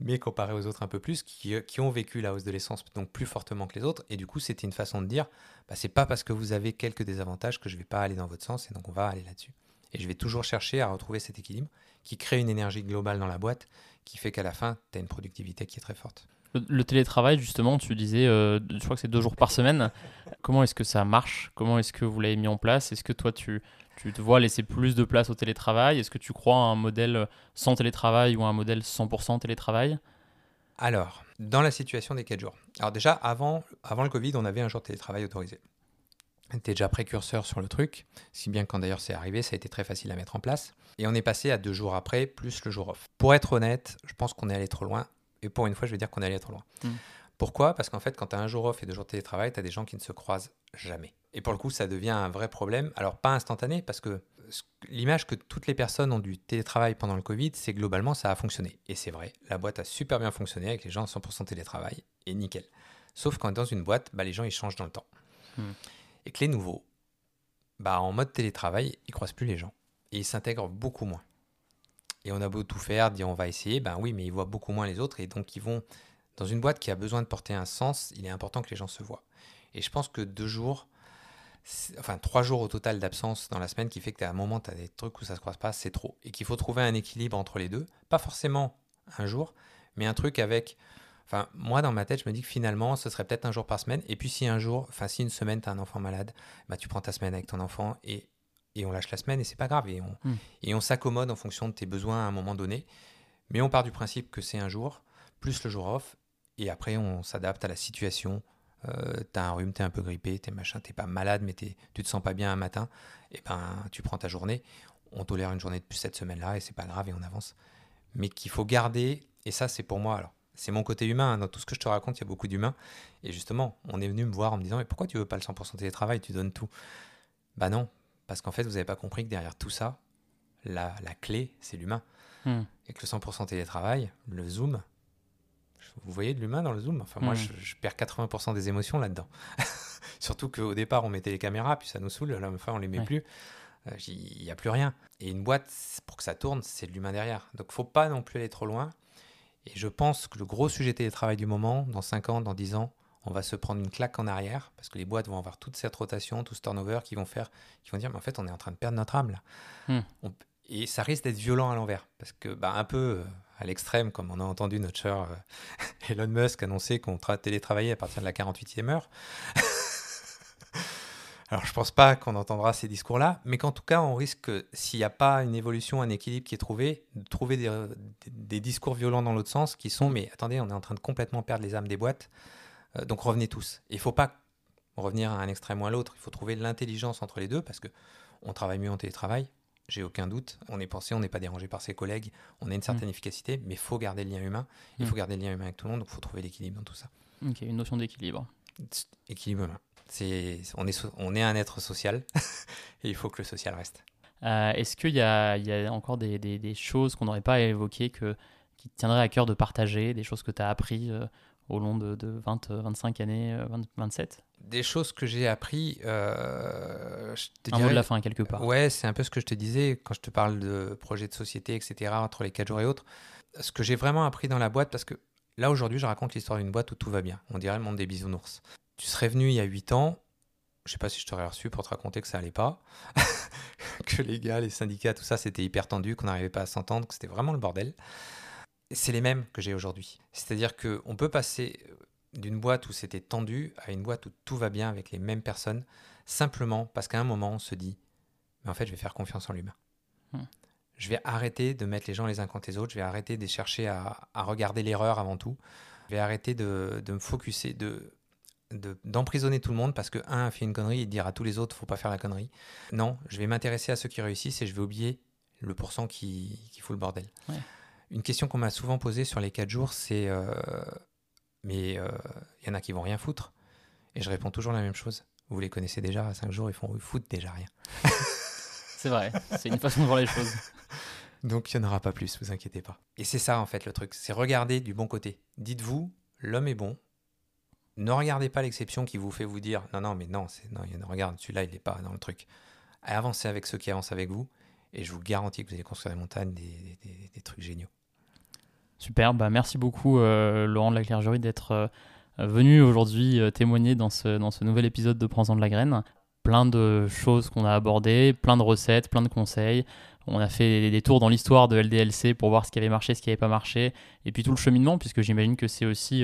Mais comparé aux autres un peu plus, qui, euh, qui ont vécu la hausse de l'essence donc plus fortement que les autres. Et du coup, c'était une façon de dire, bah, c'est pas parce que vous avez quelques désavantages que je vais pas aller dans votre sens, et donc on va aller là-dessus. Et je vais toujours chercher à retrouver cet équilibre qui crée une énergie globale dans la boîte, qui fait qu'à la fin, tu as une productivité qui est très forte. Le, télétravail, justement, tu disais, euh, je crois que c'est deux jours par semaine. Comment est-ce que ça marche? Comment est-ce que vous l'avez mis en place? Est-ce que toi, tu, tu te vois laisser plus de place au télétravail? Est-ce que tu crois à un modèle sans télétravail ou à un modèle 100% télétravail? Alors, dans la situation des 4 jours. Alors déjà, avant, avant le Covid, on avait un jour de télétravail autorisé. On était déjà précurseur sur le truc, si bien quand d'ailleurs c'est arrivé, ça a été très facile à mettre en place. Et on est passé à deux jours après, plus le jour off. Pour être honnête, je pense qu'on est allé trop loin. Et pour une fois, je vais dire qu'on est allé trop loin. Mm. Pourquoi? Parce qu'en fait, quand tu as un jour off et deux jours de télétravail, tu as des gens qui ne se croisent jamais. Et pour le coup, ça devient un vrai problème. Alors, pas instantané, parce que l'image que toutes les personnes ont du télétravail pendant le Covid, c'est globalement, ça a fonctionné. Et c'est vrai, la boîte a super bien fonctionné avec les gens en 100% télétravail, et nickel. Sauf quand dans une boîte, bah, les gens, ils changent dans le temps. Hmm. Et que les nouveaux, bah, en mode télétravail, ils croisent plus les gens. Et ils s'intègrent beaucoup moins. Et on a beau tout faire, dire on va essayer, ben oui, mais ils voient beaucoup moins les autres. Et donc, ils vont, dans une boîte qui a besoin de porter un sens, il est important que les gens se voient. Et je pense que deux jours, enfin trois jours au total d'absence dans la semaine, qui fait que à un moment, tu as des trucs où ça se croise pas, c'est trop. Et qu'il faut trouver un équilibre entre les deux. Pas forcément un jour, mais un truc avec. Enfin, moi, dans ma tête, je me dis que finalement, ce serait peut-être un jour par semaine. Et puis, si un jour, enfin, si une semaine, tu as un enfant malade, bah, tu prends ta semaine avec ton enfant et, et on lâche la semaine et c'est pas grave. Et on, Hmm. et on s'accommode en fonction de tes besoins à un moment donné. Mais on part du principe que c'est un jour, plus le jour off. Et après, on s'adapte à la situation. Euh, t'as un rhume, t'es un peu grippé, t'es machin, t'es pas malade, mais tu te sens pas bien un matin. Et ben, tu prends ta journée. On tolère une journée de plus cette semaine-là et c'est pas grave et on avance. Mais qu'il faut garder, et ça, c'est pour moi, alors, c'est mon côté humain. hein. Dans tout ce que je te raconte, il y a beaucoup d'humains. Et justement, on est venu me voir en me disant Mais pourquoi tu veux pas le 100% télétravail? Tu donnes tout. Bah non, parce qu'en fait, vous n'avez pas compris que derrière tout ça, la, la clé, c'est l'humain. Hmm. Et que le 100% télétravail, le Zoom, vous voyez de l'humain dans le Zoom? Enfin, moi, Hmm. je, je perds 80% des émotions là-dedans. Surtout qu'au départ, on mettait les caméras, puis ça nous saoule. Là, enfin, on les met Ouais. plus. Euh, Il n'y a plus rien. Et une boîte, pour que ça tourne, c'est de l'humain derrière. Donc, faut pas non plus aller trop loin. Et je pense que le gros sujet télétravail du moment, dans 5 ans, dans 10 ans, on va se prendre une claque en arrière parce que les boîtes vont avoir toute cette rotation, tout ce turnover qui vont faire, qui vont dire, mais en fait, on est en train de perdre notre âme là. Hmm. On- et ça risque d'être violent à l'envers parce que, bah, un peu euh, à l'extrême, comme on a entendu notre cher euh, Elon Musk annoncer qu'on tra- télétravaillait à partir de la 48e heure. Alors, je pense pas qu'on entendra ces discours-là, mais qu'en tout cas, on risque, s'il n'y a pas une évolution, un équilibre qui est trouvé, de trouver des discours violents dans l'autre sens qui sont mais attendez, on est en train de complètement perdre les âmes des boîtes, euh, donc revenez tous. Il ne faut pas revenir à un extrême ou à l'autre, il faut trouver l'intelligence entre les deux parce que on travaille mieux en télétravail, j'ai aucun doute, on est pensé, on n'est pas dérangé par ses collègues, on a une certaine efficacité, mais il faut garder le lien humain, il Mm. faut garder le lien humain avec tout le monde, donc il faut trouver l'équilibre dans tout ça. Ok, une notion d'équilibre. Équilibre humain. C'est, on, est, so- on est un être social et il faut que le social reste. Euh, Est-ce qu'il y a, il y a encore des, des- des choses qu'on n'aurait pas évoquées que, qui te tiendraient à cœur de partager, des choses que tu as appris euh, au long de, de 20, euh, 25 années, euh, 20, 27 Des choses que j'ai appris, euh, je te Un mot de la fin, quelque part. Ouais, c'est un peu ce que je te disais quand je te parle de projets de société, etc., entre les 4 jours et autres. Ce que j'ai vraiment appris dans la boîte, parce que là aujourd'hui, je raconte l'histoire d'une boîte où tout va bien. On dirait le monde des bisounours. Tu serais venu il y a 8 ans, je sais pas si je t'aurais reçu pour te raconter que ça allait pas, que les gars, les syndicats, tout ça, c'était hyper tendu, qu'on n'arrivait pas à s'entendre, que c'était vraiment le bordel. C'est les mêmes que j'ai aujourd'hui. C'est-à-dire qu'on peut passer d'une boîte où c'était tendu à une boîte où tout va bien avec les mêmes personnes, simplement parce qu'à un moment, on se dit, mais en fait, je vais faire confiance en l'humain. Hmm. Je vais arrêter de mettre les gens les uns contre les autres. Je vais arrêter de chercher à, à regarder l'erreur avant tout. Je vais arrêter de, de me focuser, de de- d'emprisonner tout le monde parce que un a fait une connerie et de dire à tous les autres faut pas faire la connerie. Non, je vais m'intéresser à ceux qui réussissent et je vais oublier le pourcent qui, qui fout le bordel. Ouais. Une question qu'on m'a souvent posée sur les 4 jours, c'est euh, mais il y en a qui vont rien foutre. Et je réponds toujours la même chose. Vous les connaissez déjà, à 5 jours, ils font ils foutent déjà rien. C'est vrai, c'est une façon de voir les choses. Donc il n'y en aura pas plus, vous inquiétez pas. Et c'est ça en fait le truc, c'est regarder du bon côté. Dites-vous, l'homme est bon. Ne regardez pas l'exception qui vous fait vous dire non, non, mais non, c'est non, regarde, celui-là, il n'est pas dans le truc. Avancez avec ceux qui avancent avec vous, et je vous garantis que vous allez construire des montagnes, des, des- des trucs géniaux. Super, bah merci beaucoup euh, Laurent de la Clergerie d'être euh, venu aujourd'hui euh, témoigner dans ce, dans ce nouvel épisode de Prends-en de la graine. Plein de choses qu'on a abordées, plein de recettes, plein de conseils. On a fait des tours dans l'histoire de LDLC pour voir ce qui avait marché, ce qui n'avait pas marché, et puis tout le cheminement, puisque j'imagine que c'est aussi,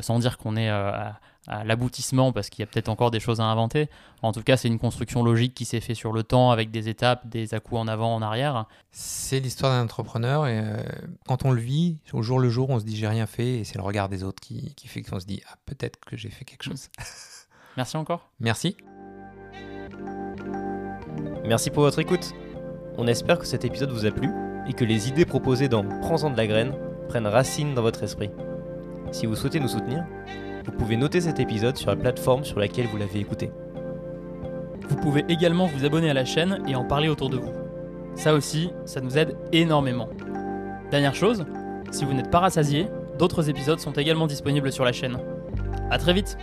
sans dire qu'on est à, à l'aboutissement, parce qu'il y a peut-être encore des choses à inventer, en tout cas c'est une construction logique qui s'est fait sur le temps, avec des étapes, des à-coups en avant, en arrière. C'est l'histoire d'un entrepreneur, et euh, quand on le vit, au jour le jour, on se dit j'ai rien fait, et c'est le regard des autres qui, qui fait qu'on se dit ah, peut-être que j'ai fait quelque chose. Merci encore. Merci. Merci pour votre écoute. On espère que cet épisode vous a plu et que les idées proposées dans Prends-en de la graine prennent racine dans votre esprit. Si vous souhaitez nous soutenir, vous pouvez noter cet épisode sur la plateforme sur laquelle vous l'avez écouté. Vous pouvez également vous abonner à la chaîne et en parler autour de vous. Ça aussi, ça nous aide énormément. Dernière chose, si vous n'êtes pas rassasié, d'autres épisodes sont également disponibles sur la chaîne. A très vite